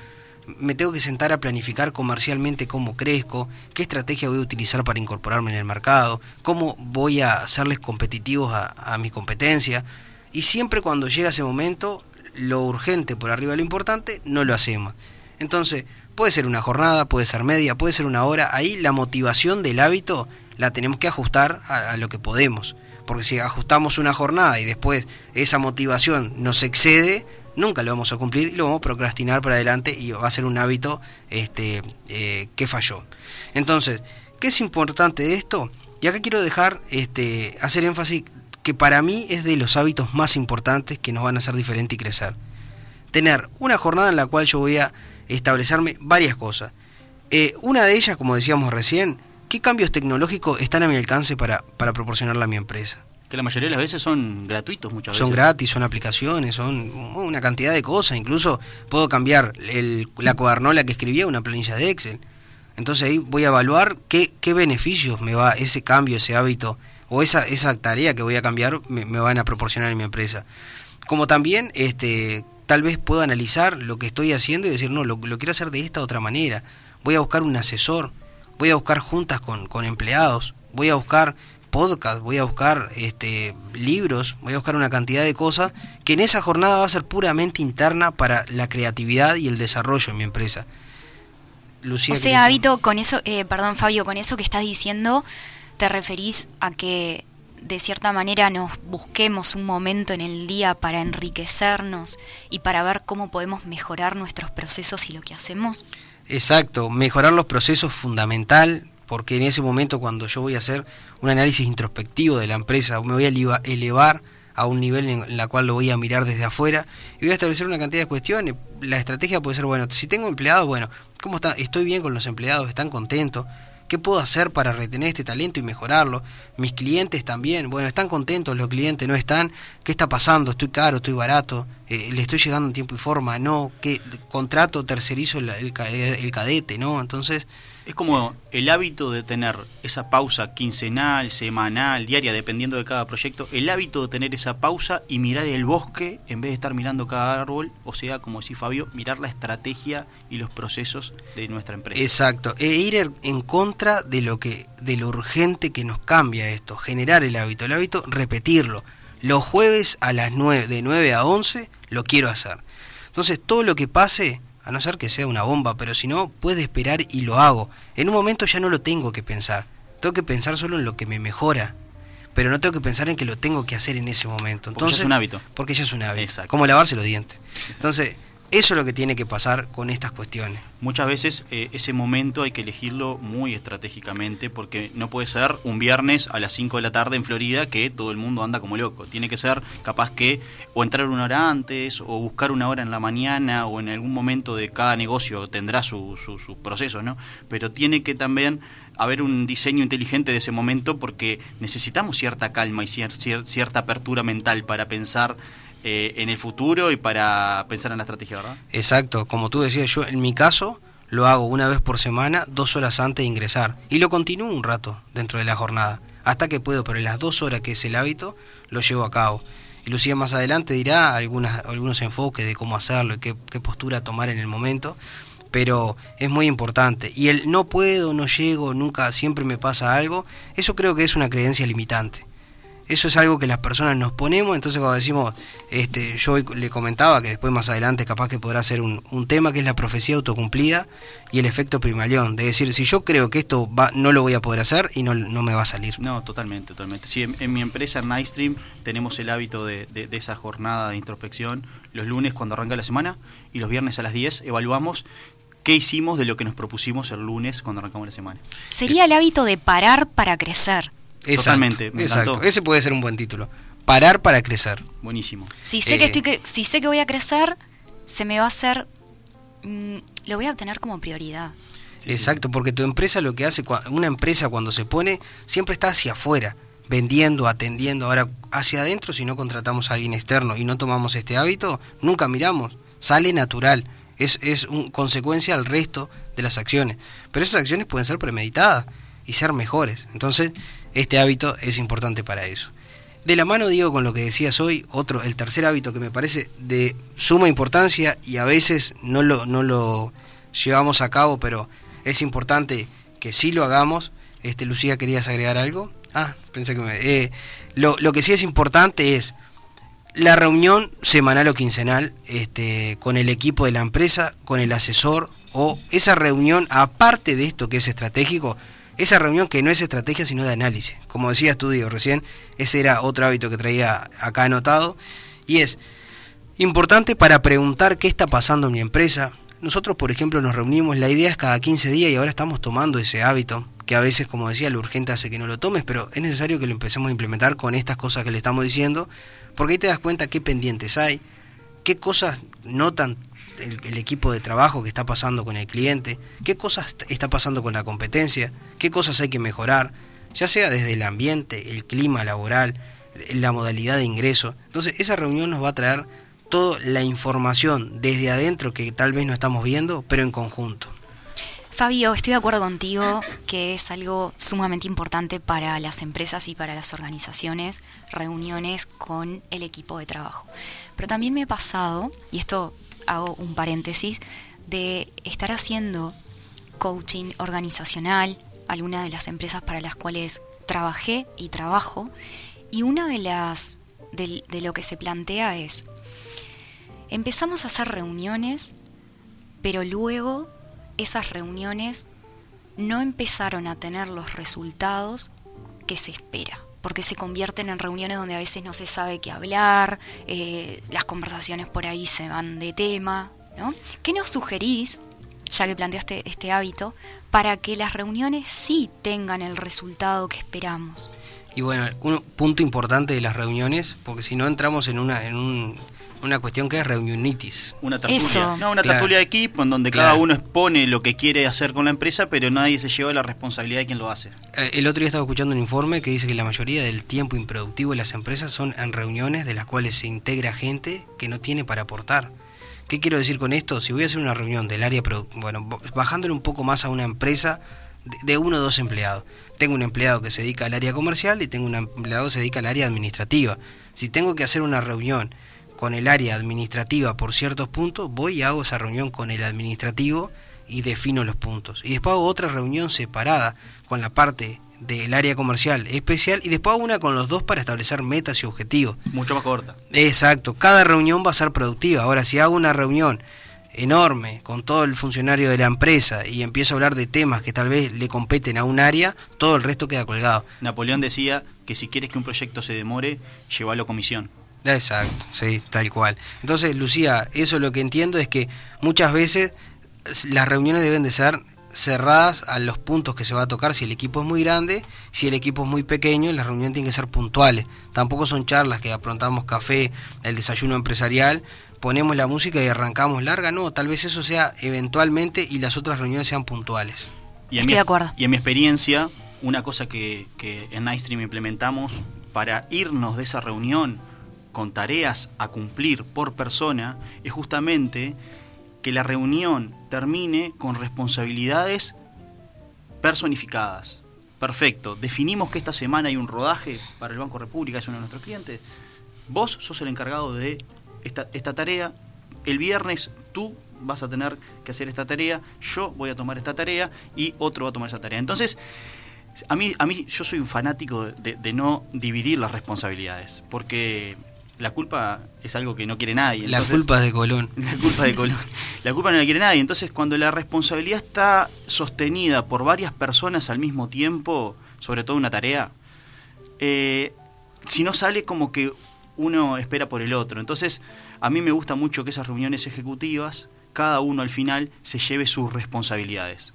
me tengo que sentar a planificar comercialmente cómo crezco, qué estrategia voy a utilizar para incorporarme en el mercado, cómo voy a hacerles competitivos a, a mi competencia. Y siempre cuando llega ese momento, lo urgente por arriba de lo importante, no lo hacemos. Entonces, puede ser una jornada, puede ser media, puede ser una hora. Ahí la motivación del hábito la tenemos que ajustar a, a lo que podemos. Porque si ajustamos una jornada y después esa motivación nos excede, nunca lo vamos a cumplir y lo vamos a procrastinar para adelante y va a ser un hábito este, eh, que falló. Entonces, ¿qué es importante de esto? Y acá quiero dejar, este, hacer énfasis que para mí es de los hábitos más importantes que nos van a hacer diferente y crecer. Tener una jornada en la cual yo voy a establecerme varias cosas. Eh, una de ellas, como decíamos recién, ¿qué cambios tecnológicos están a mi alcance para, para proporcionarle a mi empresa? Que la mayoría de las veces son gratuitos muchas Son veces. gratis, son aplicaciones, son una cantidad de cosas. Incluso puedo cambiar el- la cuadernola que escribía a una planilla de Excel. Entonces ahí voy a evaluar qué, qué beneficios me va ese cambio, ese hábito o esa, esa tarea que voy a cambiar me, me van a proporcionar en mi empresa. Como también este, tal vez puedo analizar lo que estoy haciendo y decir, no, lo, lo quiero hacer de esta otra manera. Voy a buscar un asesor, voy a buscar juntas con, con empleados, voy a buscar podcast, voy a buscar este, libros, voy a buscar una cantidad de cosas que en esa jornada va a ser puramente interna para la creatividad y el desarrollo en mi empresa. Lucía, O ¿querés sea? Vito, con eso, eh, perdón Fabio, con eso que estás diciendo, te referís a que de cierta manera nos busquemos un momento en el día para enriquecernos y para ver cómo podemos mejorar nuestros procesos y lo que hacemos. Exacto, mejorar los procesos fundamental, porque en ese momento cuando yo voy a hacer un análisis introspectivo de la empresa, me voy a eleva- elevar a un nivel en la cual lo voy a mirar desde afuera y voy a establecer una cantidad de cuestiones. La estrategia puede ser, bueno, si tengo empleados, bueno, ¿cómo está? ¿Estoy bien con los empleados? ¿Están contentos? ¿Qué puedo hacer para retener este talento y mejorarlo? Mis clientes también, bueno, ¿están contentos los clientes? ¿No están? ¿Qué está pasando? ¿Estoy caro? ¿Estoy barato? Eh, ¿Le estoy llegando en tiempo y forma? ¿No? ¿Qué contrato tercerizo el cadete? ¿No? Entonces, Es como el hábito de tener esa pausa quincenal, semanal, diaria, dependiendo de cada proyecto, el hábito de tener esa pausa y mirar el bosque en vez de estar mirando cada árbol, o sea, como decía Fabio, mirar la estrategia y los procesos de nuestra empresa. Exacto, e ir en- contra de lo que de lo urgente que nos cambia esto, generar el hábito, el hábito repetirlo. Los jueves a las 9 de 9 a 11 lo quiero hacer. Entonces, todo lo que pase, a no ser que sea una bomba, pero si no, puede esperar y lo hago. En un momento ya no lo tengo que pensar. Tengo que pensar solo en lo que me mejora, pero no tengo que pensar en que lo tengo que hacer en ese momento. Porque ya Entonces, es un hábito. Porque ya es un hábito. Exacto. Como lavarse los dientes. Entonces, eso es lo que tiene que pasar con estas cuestiones. Muchas veces eh, ese momento hay que elegirlo muy estratégicamente porque no puede ser un viernes a las 5 de la tarde en Florida que todo el mundo anda como loco. Tiene que ser capaz que o entrar una hora antes o buscar una hora en la mañana o en algún momento de cada negocio tendrá su- su- sus procesos, ¿no? Pero tiene que también haber un diseño inteligente de ese momento porque necesitamos cierta calma y cier- cierta apertura mental para pensar eh, en el futuro y para pensar en la estrategia, ¿verdad? Exacto, como tú decías, yo en mi caso lo hago una vez por semana, dos horas antes de ingresar, y lo continúo un rato dentro de la jornada, hasta que puedo, pero en las dos horas que es el hábito, lo llevo a cabo. Y Lucía más adelante dirá algunas, algunos enfoques de cómo hacerlo y qué, qué postura tomar en el momento, pero es muy importante. Y el no puedo, no llego, nunca, siempre me pasa algo, eso creo que es una creencia limitante. Eso es algo que las personas nos ponemos, entonces cuando decimos, este, yo hoy le comentaba que después más adelante capaz que podrá ser un, un tema que es la profecía autocumplida y el efecto primalión, de decir, si yo creo que esto va, no lo voy a poder hacer y no, no me va a salir. No, totalmente, totalmente. Sí, en, en mi empresa, en Nightstream, tenemos el hábito de, de- de esa jornada de introspección los lunes cuando arranca la semana y los viernes a las 10 evaluamos qué hicimos de lo que nos propusimos el lunes cuando arrancamos la semana. Sería el hábito de parar para crecer. Exacto, Totalmente, me exacto. encantó. Ese puede ser un buen título. Parar para crecer. Buenísimo. Si sé, que Eh. estoy cre- si sé que voy a crecer, se me va a hacer... mm, lo voy a obtener como prioridad. Sí, Exacto, porque tu empresa lo que hace, una empresa cuando se pone, siempre está hacia afuera, vendiendo, atendiendo. Ahora, hacia adentro, si no contratamos a alguien externo y no tomamos este hábito, nunca miramos, sale natural. Es, es un, consecuencia al resto de las acciones. Pero esas acciones pueden ser premeditadas y ser mejores. Entonces, este hábito es importante para eso. De la mano, digo, con lo que decías hoy, otro, el tercer hábito que me parece de suma importancia y a veces no lo, no lo llevamos a cabo, pero es importante que sí lo hagamos. Este, Lucía, ¿querías agregar algo? Ah, pensé que me... eh, lo, lo que sí es importante es la reunión semanal o quincenal este, con el equipo de la empresa, con el asesor, o esa reunión, aparte de esto que es estratégico, esa reunión que no es estrategia sino de análisis. Como decías tú, recién, ese era otro hábito que traía acá anotado, y es importante para preguntar qué está pasando en mi empresa. Nosotros, por ejemplo, nos reunimos, la idea es cada 15 días y ahora estamos tomando ese hábito, que a veces, como decía, lo urgente hace que no lo tomes, pero es necesario que lo empecemos a implementar con estas cosas que le estamos diciendo, porque ahí te das cuenta qué pendientes hay, qué cosas notan el, equipo de trabajo que está pasando con el cliente, qué cosas est- está pasando con la competencia, qué cosas hay que mejorar, ya sea desde el ambiente, el clima laboral, la modalidad de ingreso. Entonces esa reunión nos va a traer toda la información desde adentro que tal vez no estamos viendo, pero en conjunto. Fabio, estoy de acuerdo contigo que es algo sumamente importante para las empresas y para las organizaciones, reuniones con el equipo de trabajo. Pero también me he pasado, y esto hago un paréntesis, de estar haciendo coaching organizacional, algunas de las empresas para las cuales trabajé y trabajo, y una de las de, de lo que se plantea es empezamos a hacer reuniones, pero luego esas reuniones no empezaron a tener los resultados que se espera, porque se convierten en reuniones donde a veces no se sabe qué hablar, eh, las conversaciones por ahí se van de tema, ¿no? ¿Qué nos sugerís, ya que planteaste este hábito, para que las reuniones sí tengan el resultado que esperamos? Y bueno, un punto importante de las reuniones, porque si no entramos en una, en un una cuestión que es reunionitis. Una tertulia. Eso. No, una Claro. tertulia de equipo en donde cada uno expone lo que quiere hacer con la empresa, pero nadie se lleva la responsabilidad de quien lo hace. Eh, El otro día estaba escuchando un informe que dice que la mayoría del tiempo improductivo de las empresas son en reuniones de las cuales se integra gente que no tiene para aportar. ¿Qué quiero decir con esto? Si voy a hacer una reunión del área, bueno, bajándole un poco más a una empresa de- de uno o dos empleados. Tengo un empleado que se dedica al área comercial y tengo un empleado que se dedica al área administrativa. Si tengo que hacer una reunión con el área administrativa por ciertos puntos, voy y hago esa reunión con el administrativo y defino los puntos. Y después hago otra reunión separada con la parte del área comercial especial y después hago una con los dos para establecer metas y objetivos. Mucho más corta. Exacto, cada reunión va a ser productiva. Ahora, si hago una reunión enorme con todo el funcionario de la empresa y empiezo a hablar de temas que tal vez le competen a un área, todo el resto queda colgado. Napoleón decía que si quieres que un proyecto se demore, llévalo a comisión. Exacto, sí, tal cual. Entonces, Lucía, eso lo que entiendo es que muchas veces las reuniones deben de ser cerradas a los puntos que se va a tocar si el equipo es muy grande, si el equipo es muy pequeño, las reuniones tienen que ser puntuales. Tampoco son charlas que aprontamos café, el desayuno empresarial, ponemos la música y arrancamos larga, no, tal vez eso sea eventualmente y las otras reuniones sean puntuales. Y en Estoy mi, de acuerdo. Y en mi experiencia, una cosa que, que en Nightstream implementamos para irnos de esa reunión con tareas a cumplir por persona es justamente que la reunión termine con responsabilidades personificadas. Perfecto. Definimos que esta semana hay un rodaje para el Banco República, es uno de nuestros clientes. Vos sos el encargado de esta, esta tarea. El viernes tú vas a tener que hacer esta tarea, yo voy a tomar esta tarea y otro va a tomar esa tarea. Entonces, a mí, a mí yo soy un fanático de, de no dividir las responsabilidades, porque la culpa es algo que no quiere nadie. La culpa es de Colón. la culpa de Colón. La culpa no la quiere nadie. Entonces, cuando la responsabilidad está sostenida por varias personas al mismo tiempo, sobre todo una tarea, eh, si no sale como que uno espera por el otro. Entonces, a mí me gusta mucho que esas reuniones ejecutivas, cada uno al final se lleve sus responsabilidades.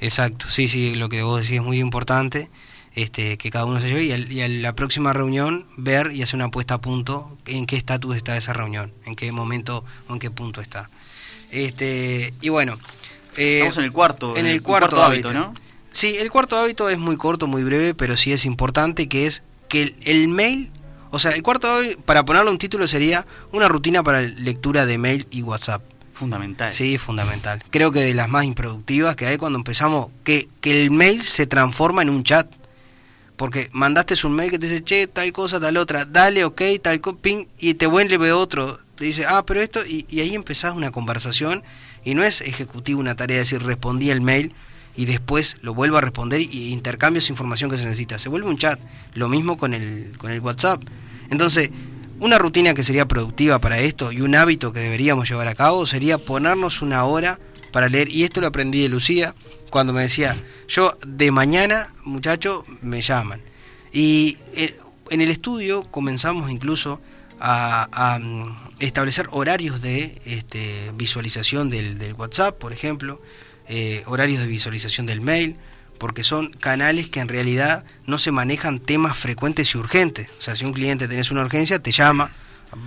Exacto, sí, sí, lo que vos decís es muy importante, este, que cada uno se lleve y, al- y a la próxima reunión ver y hacer una puesta a punto en qué estatus está esa reunión, en qué momento o en qué punto está. Este, y bueno, eh, Estamos en el cuarto, en el el cuarto, cuarto hábito, hábito, ¿no? Sí, el cuarto hábito es muy corto, muy breve, pero sí es importante, que es que el, el mail, o sea, el cuarto hábito, para ponerle un título sería una rutina para lectura de mail y WhatsApp. Fundamental. Sí, fundamental. Creo que de las más improductivas que hay cuando empezamos, que, que el mail se transforma en un chat. Porque mandaste un mail que te dice, che, tal cosa, tal otra, dale, ok, tal ping, y te vuelve otro. Te dice, ah, pero esto, y, y ahí empezás una conversación, y no es ejecutivo una tarea, es decir, respondí el mail y después lo vuelvo a responder y intercambio esa información que se necesita. Se vuelve un chat. Lo mismo con el, con el WhatsApp. Entonces, una rutina que sería productiva para esto y un hábito que deberíamos llevar a cabo sería ponernos una hora para leer. Y esto lo aprendí de Lucía cuando me decía, yo de mañana, muchacho, me llaman. Y eh, en el estudio comenzamos incluso a, a, mm, establecer horarios de este, visualización del, del WhatsApp, por ejemplo, eh, horarios de visualización del mail, porque son canales que en realidad no se manejan temas frecuentes y urgentes. O sea, si un cliente tenés una urgencia, te llama,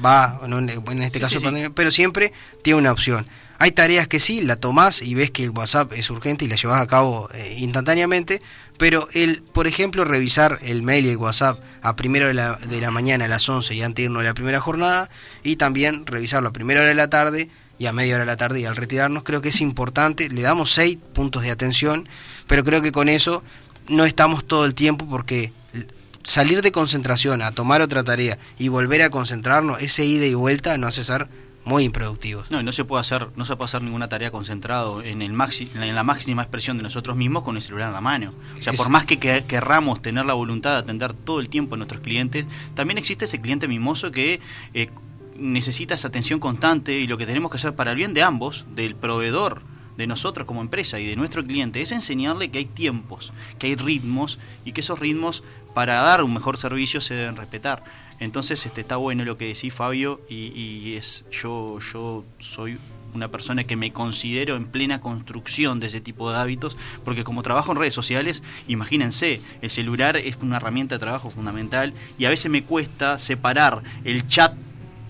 va, no, en en este Sí, caso sí, sí. pandemia, pero siempre tiene una opción. Hay tareas que sí, la tomás y ves que el WhatsApp es urgente y la llevas a cabo eh, instantáneamente, pero el, por ejemplo, revisar el mail y el WhatsApp a primera de la, de la mañana a las 11 y antes de irnos a la primera jornada, y también revisarlo a primera hora de la tarde y a media hora de la tarde y al retirarnos, creo que es importante, le damos seis puntos de atención, pero creo que con eso no estamos todo el tiempo porque salir de concentración a tomar otra tarea y volver a concentrarnos, ese ida y vuelta nos hace ser muy improductivos. No, y no se puede hacer, no se puede hacer ninguna tarea concentrado en el maxi, en la máxima expresión de nosotros mismos con el celular en la mano. O sea, Es- por más que, que- querramos tener la voluntad de atender todo el tiempo a nuestros clientes, también existe ese cliente mimoso que eh, necesita esa atención constante y lo que tenemos que hacer para el bien de ambos, del proveedor, de nosotros como empresa y de nuestro cliente, es enseñarle que hay tiempos, que hay ritmos y que esos ritmos para dar un mejor servicio se deben respetar. Entonces este, está bueno lo que decís Fabio y, es yo, yo soy una persona que me considero en plena construcción de ese tipo de hábitos, porque como trabajo en redes sociales, imagínense, el celular es una herramienta de trabajo fundamental y a veces me cuesta separar el chat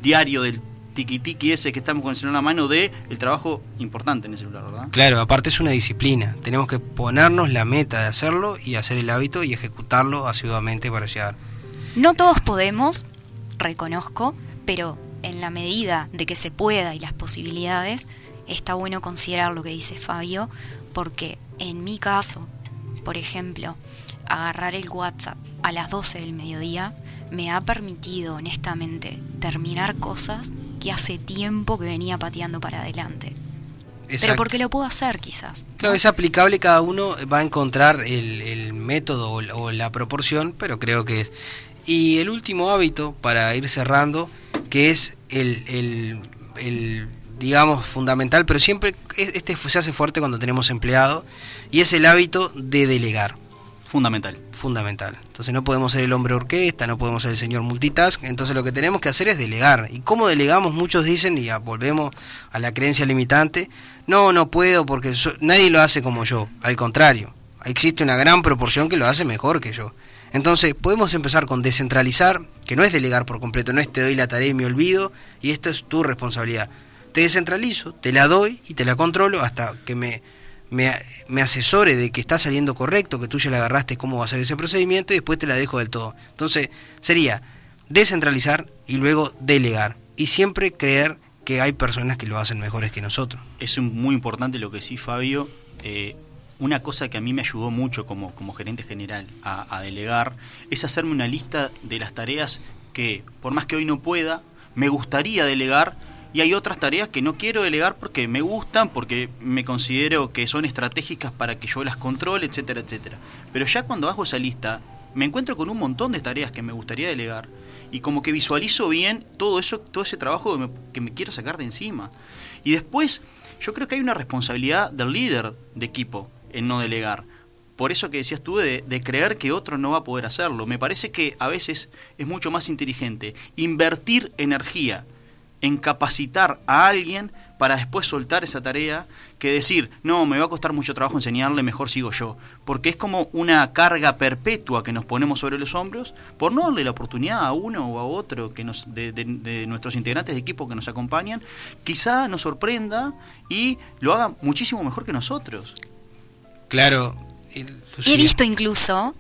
diario del tiki tiki ese que estamos con el celular en la mano de el trabajo importante en el celular, ¿verdad? Claro, aparte es una disciplina. Tenemos que ponernos la meta de hacerlo y hacer el hábito y ejecutarlo asiduamente para llegar. No todos podemos, reconozco, pero en la medida de que se pueda y las posibilidades, está bueno considerar lo que dice Fabio, porque en mi caso, por ejemplo, agarrar el WhatsApp a las 12 del mediodía me ha permitido honestamente terminar cosas que hace tiempo que venía pateando para adelante. Pero porque lo puedo hacer quizás. ¿no? Claro, es aplicable, cada uno va a encontrar el, el método o, o la proporción, pero creo que es. Y el último hábito, para ir cerrando, que es el, el- el, digamos, fundamental, pero siempre es- este se hace fuerte cuando tenemos empleado, y es el hábito de delegar. Fundamental. fundamental. Entonces no podemos ser el hombre orquesta, no podemos ser el señor multitask, entonces lo que tenemos que hacer es delegar. ¿Y cómo delegamos? Muchos dicen, y ya volvemos a la creencia limitante, no, no puedo porque so- nadie lo hace como yo, al contrario, existe una gran proporción que lo hace mejor que yo. Entonces podemos empezar con descentralizar, que no es delegar por completo, no es te doy la tarea y me olvido, y esto es tu responsabilidad. Te descentralizo, te la doy y te la controlo hasta que me, me, asesore de que está saliendo correcto, que tú ya le agarraste cómo va a ser ese procedimiento y después te la dejo del todo. Entonces sería descentralizar y luego delegar. Y siempre creer que hay personas que lo hacen mejores que nosotros. Es muy importante lo que sí, Fabio. Eh, una cosa que a mí me ayudó mucho como, como gerente general a, delegar es hacerme una lista de las tareas que, por más que hoy no pueda, me gustaría delegar y hay otras tareas que no quiero delegar porque me gustan, porque me considero que son estratégicas para que yo las controle, etcétera, etcétera. Pero ya cuando hago esa lista, me encuentro con un montón de tareas que me gustaría delegar y como que visualizo bien todo eso, todo ese trabajo que me, que me quiero sacar de encima. Y después, yo creo que hay una responsabilidad del líder de equipo en no delegar. Por eso que decías tú de, de creer que otro no va a poder hacerlo. Me parece que a veces es mucho más inteligente invertir energía en capacitar a alguien para después soltar esa tarea que decir, no, me va a costar mucho trabajo enseñarle, mejor sigo yo. Porque es como una carga perpetua que nos ponemos sobre los hombros por no darle la oportunidad a uno o a otro que nos, de, nuestros integrantes de equipo que nos acompañan, quizá nos sorprenda y lo haga muchísimo mejor que nosotros. Claro. y, He visto incluso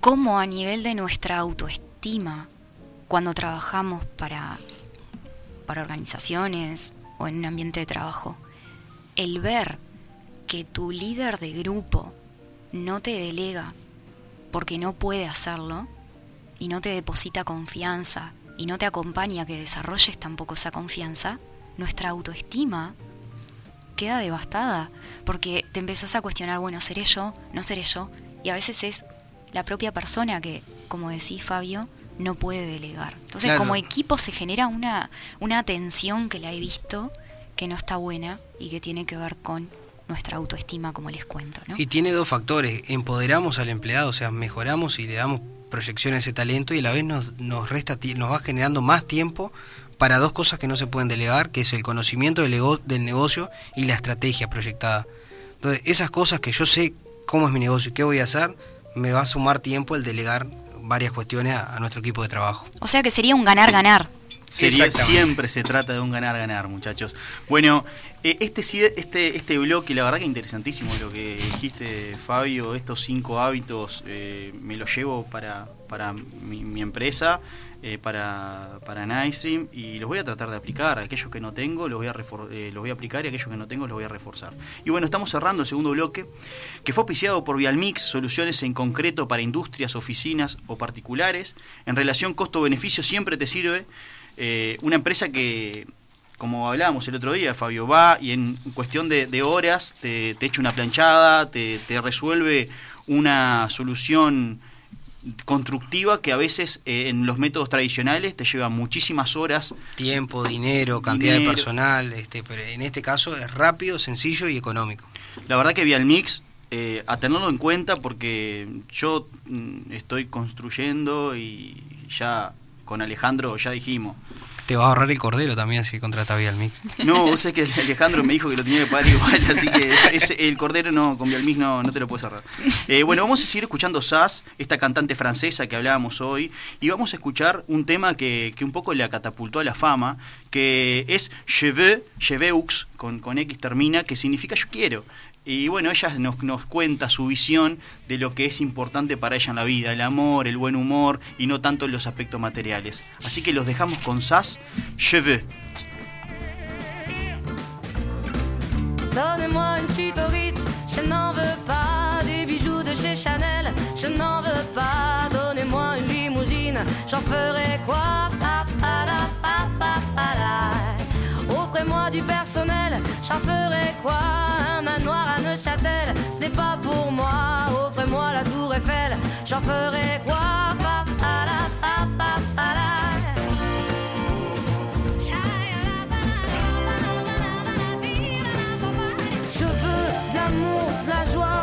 cómo a nivel de nuestra autoestima, cuando trabajamos para, para organizaciones o en un ambiente de trabajo, el ver que tu líder de grupo no te delega porque no puede hacerlo y no te deposita confianza y no te acompaña a que desarrolles tampoco esa confianza, nuestra autoestima queda devastada porque te empezás a cuestionar, bueno, ¿seré yo? ¿No seré yo? Y a veces es la propia persona que, como decís Fabio, no puede delegar. Entonces, Claro. como equipo se genera una, una tensión que la he visto que no está buena y que tiene que ver con nuestra autoestima, como les cuento, ¿no? Y tiene dos factores. Empoderamos al empleado, o sea, mejoramos y le damos proyección a ese talento y a la vez nos, nos, resta, nos va generando más tiempo para dos cosas que no se pueden delegar, que es el conocimiento del, ego- del negocio y la estrategia proyectada. Entonces, esas cosas que yo sé cómo es mi negocio y qué voy a hacer, me va a sumar tiempo el delegar varias cuestiones a, a nuestro equipo de trabajo. O sea que sería un ganar-ganar. Sería- siempre se trata de un ganar-ganar, muchachos. Bueno, eh, este, sí- este, este bloque, la verdad que interesantísimo lo que dijiste, Fabio. Estos cinco hábitos eh, me los llevo para, para mi, mi empresa, eh, para, para Nightstream, y los voy a tratar de aplicar. Aquellos que no tengo, los voy, a eh, los voy a aplicar, y aquellos que no tengo, los voy a reforzar. Y bueno, estamos cerrando el segundo bloque, que fue auspiciado por Vialmix, soluciones en concreto para industrias, oficinas o particulares. En relación costo-beneficio siempre te sirve. Eh, una empresa que, como hablábamos el otro día, Fabio, va y en cuestión de, de horas te, te echa una planchada, te, te resuelve una solución constructiva que a veces eh, en los métodos tradicionales te lleva muchísimas horas. Tiempo, dinero, cantidad Dinero. de personal, este, pero en este caso es rápido, sencillo y económico. La verdad que Vialmix, eh, a tenerlo en cuenta porque yo mm, estoy construyendo y ya con Alejandro ya dijimos, Te va a ahorrar el cordero también si contratas vía el mix. No, vos sabés que Alejandro me dijo que lo tenía que pagar igual, así que el cordero no, con Vialmix no, no te lo puedes cerrar. Eh, bueno, vamos a seguir escuchando Sass, esta cantante francesa que hablábamos hoy, y vamos a escuchar un tema que, que un poco la catapultó a la fama, que es Je veux, Je veux, con, con X termina, que significa yo quiero. Y bueno, ella nos, nos cuenta su visión de lo que es importante para ella en la vida, el amor, el buen humor y no tanto los aspectos materiales. Así que los dejamos con Sass, Je veux. Donnez-moi une suite au Ritz, je n'en veux pas. Des bijoux de chez Chanel, je n'en veux pas. Donnez-moi une limousine, j'en ferai quoi Pa, pa, la, pa, pa, pa, la. Offrez-moi du personnel, j'en ferai quoi? Un manoir à Neuchâtel, ce n'est pas pour moi. Offrez-moi la tour Eiffel, j'en ferai quoi? Je veux de l'amour, de la joie,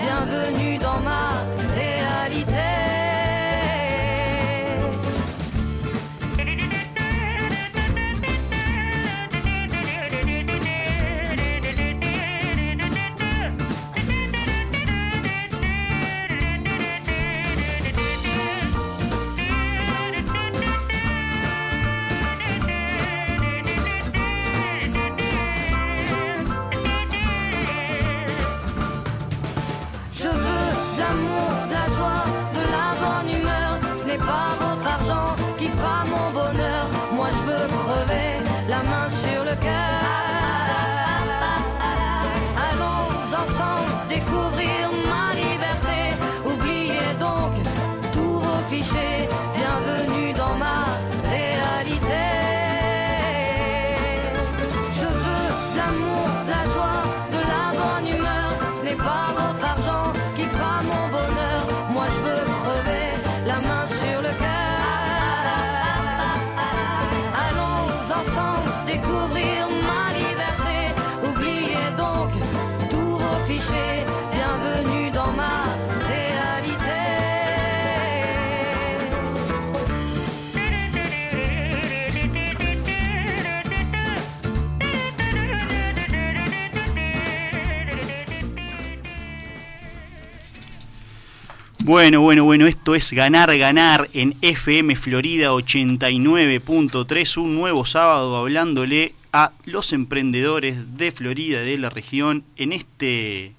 Bueno, bueno, bueno, esto es ganar, ganar en FM Florida 89.3, un nuevo sábado hablándole a los emprendedores de Florida, de la región, en este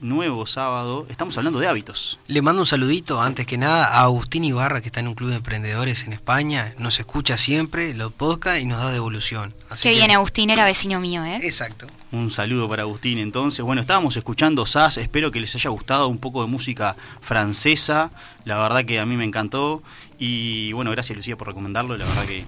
nuevo sábado. Estamos hablando de hábitos. Le mando un saludito antes que nada a Agustín Ibarra, que está en un club de emprendedores en España. Nos escucha siempre, lo podcast y nos da devolución. Así Qué que- bien, Agustín era vecino mío, ¿eh? Exacto. Un saludo para Agustín entonces. Bueno, estábamos escuchando SAS, espero que les haya gustado un poco de música francesa, la verdad que a mí me encantó y bueno, gracias Lucía por recomendarlo, la verdad que eh,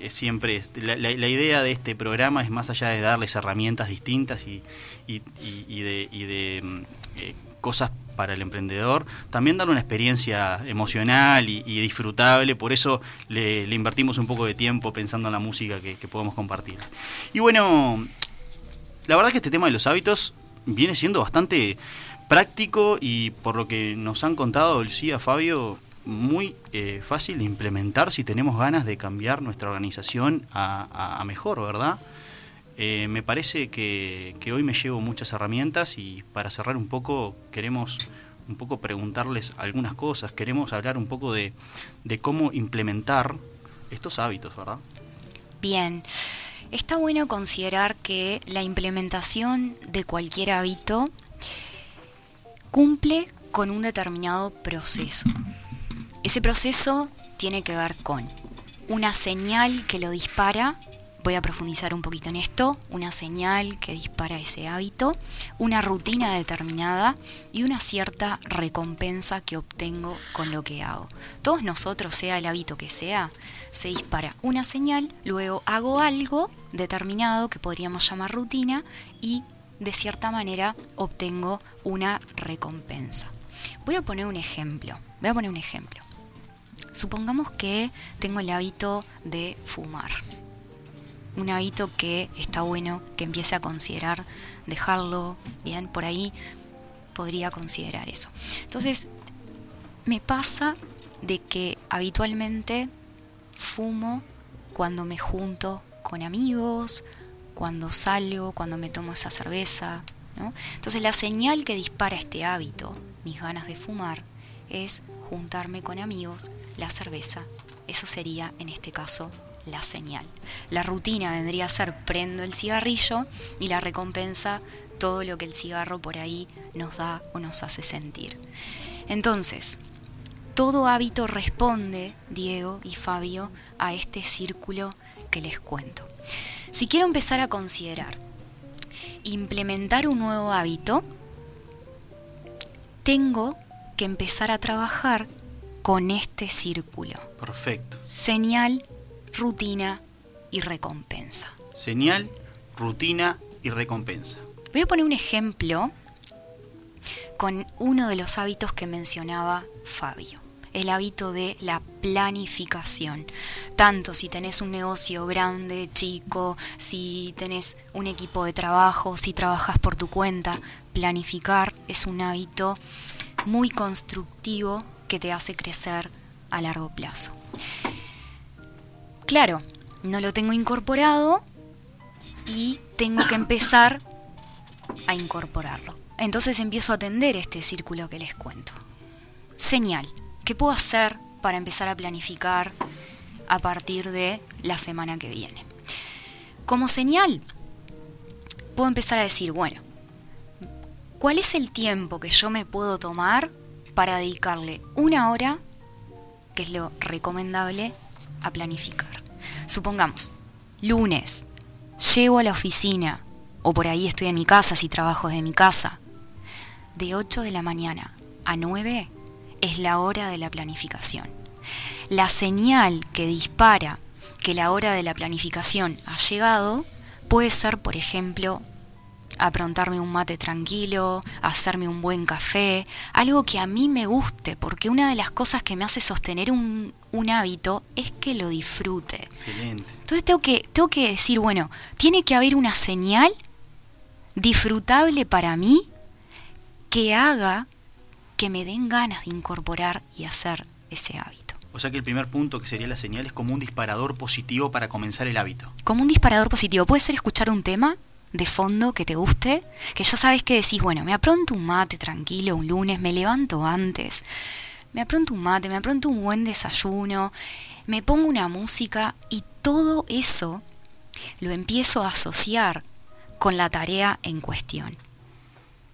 es siempre, la, la- la idea de este programa es más allá de darles herramientas distintas y, y- y- y de, y de, mm, eh, cosas para el emprendedor, también darle una experiencia emocional y, disfrutable, por eso le, invertimos un poco de tiempo pensando en la música que, podemos compartir. Y bueno, la verdad que este tema de los hábitos viene siendo bastante práctico y por lo que nos han contado Lucía, Fabio, muy eh, fácil de implementar si tenemos ganas de cambiar nuestra organización a mejor, ¿verdad? Eh, me parece que, que hoy me llevo muchas herramientas y para cerrar un poco queremos un poco preguntarles algunas cosas, queremos hablar un poco de, de cómo implementar estos hábitos, ¿verdad? Bien. Está bueno considerar que la implementación de cualquier hábito cumple con un determinado proceso. Ese proceso tiene que ver con una señal que lo dispara, voy a profundizar un poquito en esto, una señal que dispara ese hábito, una rutina determinada y una cierta recompensa que obtengo con lo que hago. Todos nosotros, sea el hábito que sea, se dispara una señal, luego hago algo determinado que podríamos llamar rutina y de cierta manera obtengo una recompensa. Voy a poner un ejemplo. Voy a poner un ejemplo. Supongamos que tengo el hábito de fumar. Un hábito que está bueno que empiece a considerar dejarlo. Bien, por ahí podría considerar eso. Entonces, me pasa de que habitualmente fumo cuando me junto con amigos, cuando salgo, cuando me tomo esa cerveza. Entonces la señal que dispara este hábito, mis ganas de fumar, es juntarme con amigos, la cerveza. Eso sería, en este caso, la señal. La rutina vendría a ser prendo el cigarrillo y la recompensa todo lo que el cigarro por ahí nos da o nos hace sentir. Entonces, todo hábito responde, Diego y Fabio, a este círculo que les cuento. Si quiero empezar a considerar implementar un nuevo hábito, tengo que empezar a trabajar con este círculo. Perfecto. Señal, rutina y recompensa. Señal, rutina y recompensa. Voy a poner un ejemplo con uno de los hábitos que mencionaba Fabio, el hábito de la planificación. Tanto si tenés un negocio grande, chico, si tenés un equipo de trabajo, si trabajas por tu cuenta, planificar es un hábito muy constructivo que te hace crecer a largo plazo. Claro, no lo tengo incorporado y tengo que empezar a incorporarlo. Entonces empiezo a atender este círculo que les cuento. Señal. ¿Qué puedo hacer para empezar a planificar a partir de la semana que viene? Como señal, puedo empezar a decir, bueno, ¿cuál es el tiempo que yo me puedo tomar para dedicarle una hora, que es lo recomendable, a planificar? Supongamos, lunes, llego a la oficina, o por ahí estoy en mi casa si trabajo desde mi casa, de 8 de la mañana a 9 es la hora de la planificación. La señal que dispara que la hora de la planificación ha llegado puede ser, por ejemplo, aprontarme un mate tranquilo, hacerme un buen café, algo que a mí me guste, porque una de las cosas que me hace sostener un, un hábito es que lo disfrute. Excelente. Entonces tengo que, tengo que decir, bueno, tiene que haber una señal disfrutable para mí que haga que me den ganas de incorporar y hacer ese hábito. O sea que el primer punto que sería la señal es como un disparador positivo para comenzar el hábito. Como un disparador positivo, puede ser escuchar un tema, de fondo que te guste, que ya sabes que decís, bueno, me apronto un mate tranquilo un lunes, me levanto antes, me apronto un mate, me apronto un buen desayuno, me pongo una música y todo eso lo empiezo a asociar con la tarea en cuestión.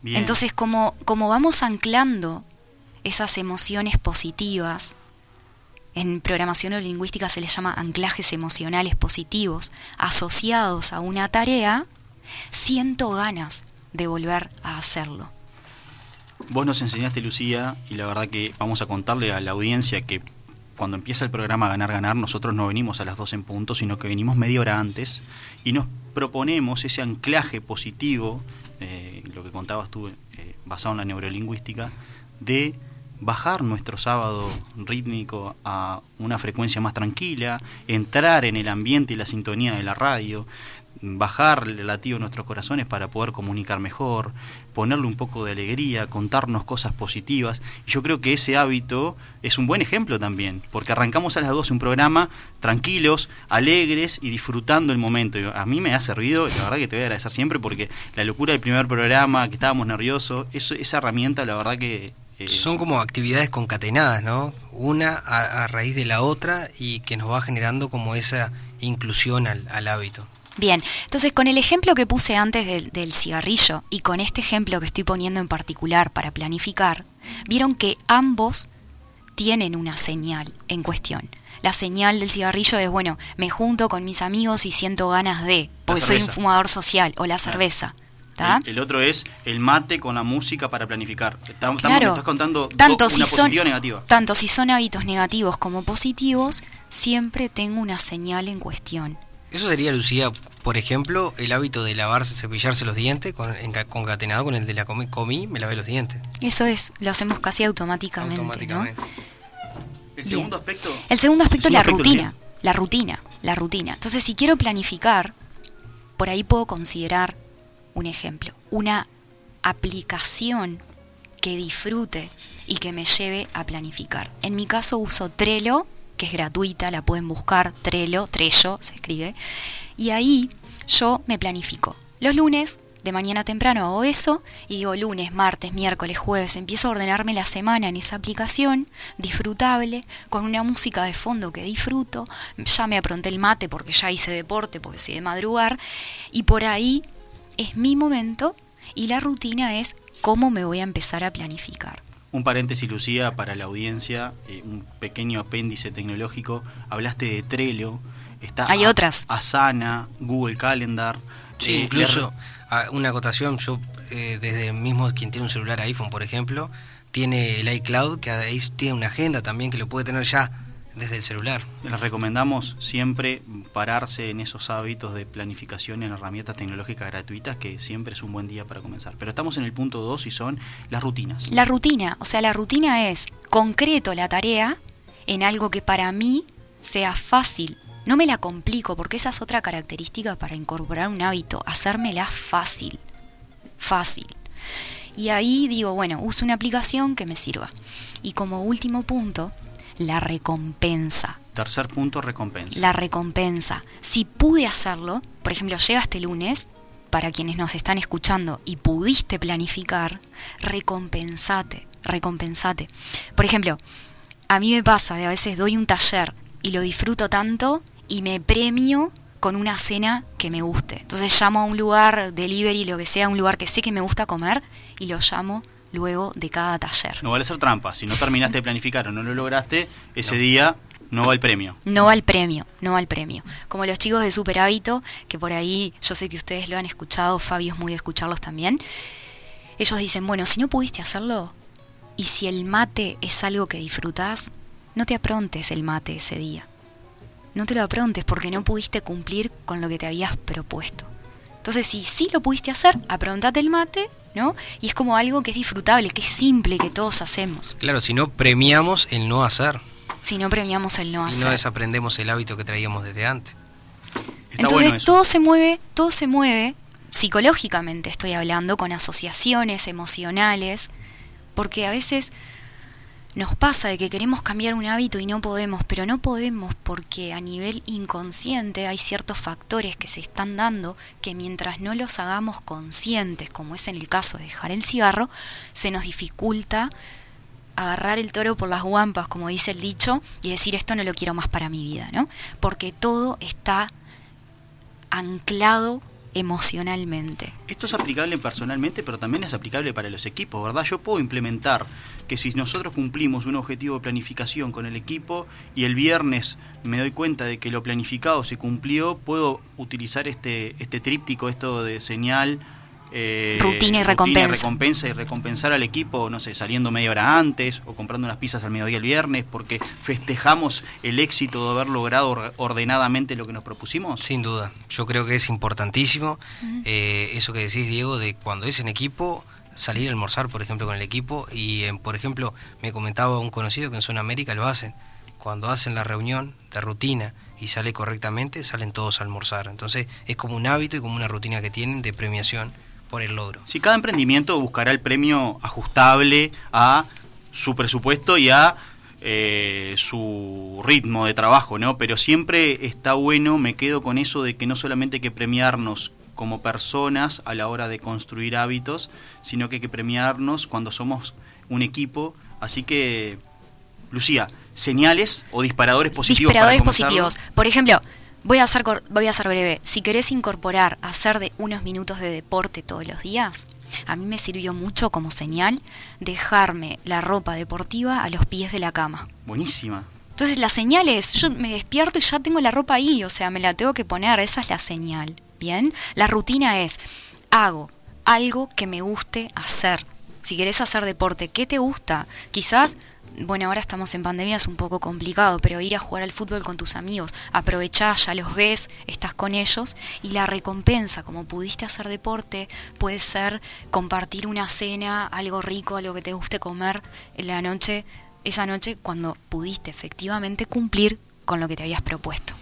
Bien. Entonces, como, como vamos anclando esas emociones positivas, en programación neurolingüística se les llama anclajes emocionales positivos, asociados a una tarea, siento ganas de volver a hacerlo. Vos nos enseñaste, Lucía, y la verdad que vamos a contarle a la audiencia que cuando empieza el programa Ganar Ganar, nosotros no venimos a las 2 en punto, sino que venimos media hora antes y nos proponemos ese anclaje positivo, eh, lo que contabas tú, eh, basado en la neurolingüística, de bajar nuestro sábado rítmico a una frecuencia más tranquila, entrar en el ambiente y la sintonía de la radio, bajar el latido de nuestros corazones para poder comunicar mejor, ponerle un poco de alegría, contarnos cosas positivas. Y yo creo que ese hábito es un buen ejemplo también, porque arrancamos a las 12 un programa tranquilos, alegres y disfrutando el momento. Y a mí me ha servido, la verdad que te voy a agradecer siempre, porque la locura del primer programa, que estábamos nerviosos, eso, esa herramienta la verdad que... eh, Son como actividades concatenadas, ¿no? Una a, a raíz de la otra y que nos va generando como esa inclusión al, al hábito. Bien, entonces con el ejemplo que puse antes del, del cigarrillo y con este ejemplo que estoy poniendo en particular para planificar, vieron que ambos tienen una señal en cuestión. La señal del cigarrillo es, bueno, me junto con mis amigos y siento ganas de, porque soy un fumador social, o la cerveza. ¿tá? El, el otro es el mate con la música para planificar. Estamos, estamos- Claro. estás contando do- tanto una si son, positiva o negativa. Tanto si son hábitos negativos como positivos, siempre tengo una señal en cuestión. Eso sería, Lucía, por ejemplo, el hábito de lavarse, cepillarse los dientes, con, concatenado con el de la comí, comí, me lavé los dientes. Eso es, lo hacemos casi automáticamente. ¿no? automáticamente. El segundo aspecto. El segundo aspecto es ¿El la aspecto rutina. La rutina, la rutina. Entonces, si quiero planificar, por ahí puedo considerar un ejemplo, una aplicación que disfrute y que me lleve a planificar. En mi caso uso Trello, que es gratuita, la pueden buscar, Trello, Trello se escribe, y ahí yo me planifico. Los lunes, de mañana temprano hago eso, y digo lunes, martes, miércoles, jueves, empiezo a ordenarme la semana en esa aplicación, disfrutable, con una música de fondo que disfruto, ya me apronté el mate porque ya hice deporte, porque soy de madrugar, y por ahí es mi momento, y la rutina es cómo me voy a empezar a planificar. Un paréntesis, Lucía, para la audiencia, eh, un pequeño apéndice tecnológico. Hablaste de Trello, está Hay A- otras. Asana, Google Calendar. Sí, eh, incluso a- una acotación, yo eh, desde el mismo quien tiene un celular iPhone, por ejemplo, tiene el iCloud, que ahí tiene una agenda también que lo puede tener ya desde el celular. Les recomendamos siempre pararse en esos hábitos de planificación en herramientas tecnológicas gratuitas, que siempre es un buen día para comenzar. Pero estamos en el punto 2 y son las rutinas. La rutina, o sea, la rutina es concreto la tarea en algo que para mí sea fácil. No me la complico, porque esa es otra característica para incorporar un hábito, hacérmela fácil. Fácil. Y ahí digo, bueno, uso una aplicación que me sirva. Y como último punto, la recompensa. Tercer punto, recompensa. La recompensa. Si pude hacerlo, por ejemplo, llega este lunes, para quienes nos están escuchando y pudiste planificar, recompensate, recompensate. Por ejemplo, a mí me pasa de a veces doy un taller y lo disfruto tanto y me premio con una cena que me guste. Entonces llamo a un lugar, delivery, lo que sea, un lugar que sé que me gusta comer y lo llamo luego de cada taller. No vale hacer trampa. Si no terminaste de planificar o no lo lograste, ese día no va el premio. No va al premio, no va al premio. Como los chicos de Super Hábito, que por ahí yo sé que ustedes lo han escuchado, Fabio es muy de escucharlos también. Ellos dicen, bueno, si no pudiste hacerlo, y si el mate es algo que disfrutás, no te aprontes el mate ese día. No te lo aprontes porque no pudiste cumplir con lo que te habías propuesto. Entonces, si sí lo pudiste hacer, aprontate el mate, ¿no? Y es como algo que es disfrutable, que es simple, que todos hacemos. Claro, si no premiamos el no hacer Si no premiamos el no y hacer. no desaprendemos el hábito que traíamos desde antes. Está Entonces bueno todo se mueve, todo se mueve, psicológicamente estoy hablando, con asociaciones emocionales, porque a veces nos pasa de que queremos cambiar un hábito y no podemos, pero no podemos porque a nivel inconsciente hay ciertos factores que se están dando que mientras no los hagamos conscientes, como es en el caso de dejar el cigarro, se nos dificulta agarrar el toro por las guampas, como dice el dicho, y decir esto no lo quiero más para mi vida, ¿no? Porque todo está anclado emocionalmente. Esto es aplicable personalmente, pero también es aplicable para los equipos, ¿verdad? Yo puedo implementar que si nosotros cumplimos un objetivo de planificación con el equipo y el viernes me doy cuenta de que lo planificado se cumplió, puedo utilizar este, este tríptico, esto de señal, eh, Rutina y recompensa. recompensa y recompensar al equipo, no sé, saliendo media hora antes o comprando unas pizzas al mediodía el viernes porque festejamos el éxito de haber logrado or- ordenadamente lo que nos propusimos. Sin duda, yo creo que es importantísimo eh, eso que decís, Diego, de cuando es en equipo, salir a almorzar, por ejemplo, con el equipo. Y, eh, por ejemplo, me comentaba un conocido que en Zona América lo hacen. Cuando hacen la reunión de rutina y sale correctamente, salen todos a almorzar. Entonces, es como un hábito y como una rutina que tienen de premiación por el logro. Si cada emprendimiento buscará el premio ajustable a su presupuesto y a eh, su ritmo de trabajo, ¿no? Pero siempre está bueno, me quedo con eso de que no solamente hay que premiarnos como personas a la hora de construir hábitos, sino que hay que premiarnos cuando somos un equipo. Así que, Lucía, señales o disparadores positivos para Disparadores comenzarlo? positivos. Por ejemplo, voy a, ser, voy a ser breve. Si querés incorporar hacer de unos minutos de deporte todos los días, a mí me sirvió mucho como señal dejarme la ropa deportiva a los pies de la cama. Buenísima. Entonces la señal es, yo me despierto y ya tengo la ropa ahí, o sea, me la tengo que poner, esa es la señal, ¿bien? La rutina es, hago algo que me guste hacer. Si querés hacer deporte, ¿qué te gusta? Quizás, bueno, ahora estamos en pandemia, es un poco complicado, pero ir a jugar al fútbol con tus amigos, aprovechá, ya los ves, estás con ellos, y la recompensa, como pudiste hacer deporte, puede ser compartir una cena, algo rico, algo que te guste comer en la noche, esa noche cuando pudiste efectivamente cumplir con lo que te habías propuesto.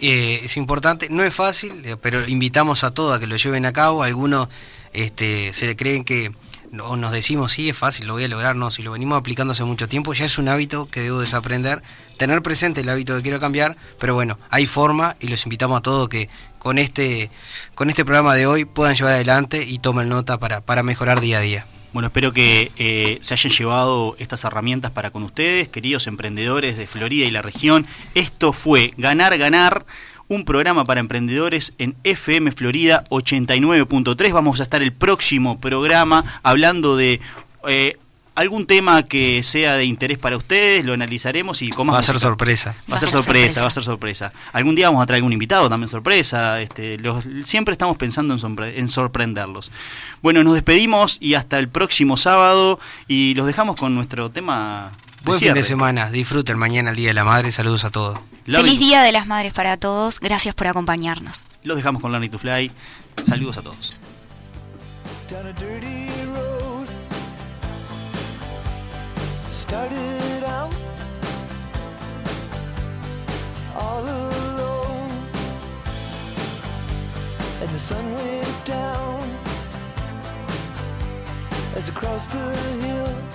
Eh, es importante, no es fácil, eh, pero invitamos a todos a que lo lleven a cabo. Algunos este, se creen que, nos decimos, sí, es fácil, lo voy a lograr. No, si lo venimos aplicando hace mucho tiempo, ya es un hábito que debo desaprender. Tener presente el hábito que quiero cambiar, pero bueno, hay forma y los invitamos a todos que con este, con este programa de hoy puedan llevar adelante y tomen nota para, para mejorar día a día. Bueno, espero que eh, se hayan llevado estas herramientas para con ustedes, queridos emprendedores de Florida y la región. Esto fue Ganar, Ganar, un programa para emprendedores en FM Florida 89.3. Vamos a estar el próximo programa hablando de eh, algún tema que sea de interés para ustedes, lo analizaremos y más Va a ser música. sorpresa. Va a ser sorpresa, va a ser sorpresa. Algún día vamos a traer algún invitado también sorpresa. Este, los- siempre estamos pensando en, sorpre- en sorprenderlos. Bueno, nos despedimos y hasta el próximo sábado y los dejamos con nuestro tema. De Buen fin de semana, disfruten mañana el Día de la Madre, saludos a todos. Love Feliz it. Día de las Madres para todos, gracias por acompañarnos. Los dejamos con Learning to Fly. Saludos a todos. down a dirty road. Started out all alone, and the sun went down as across the hill.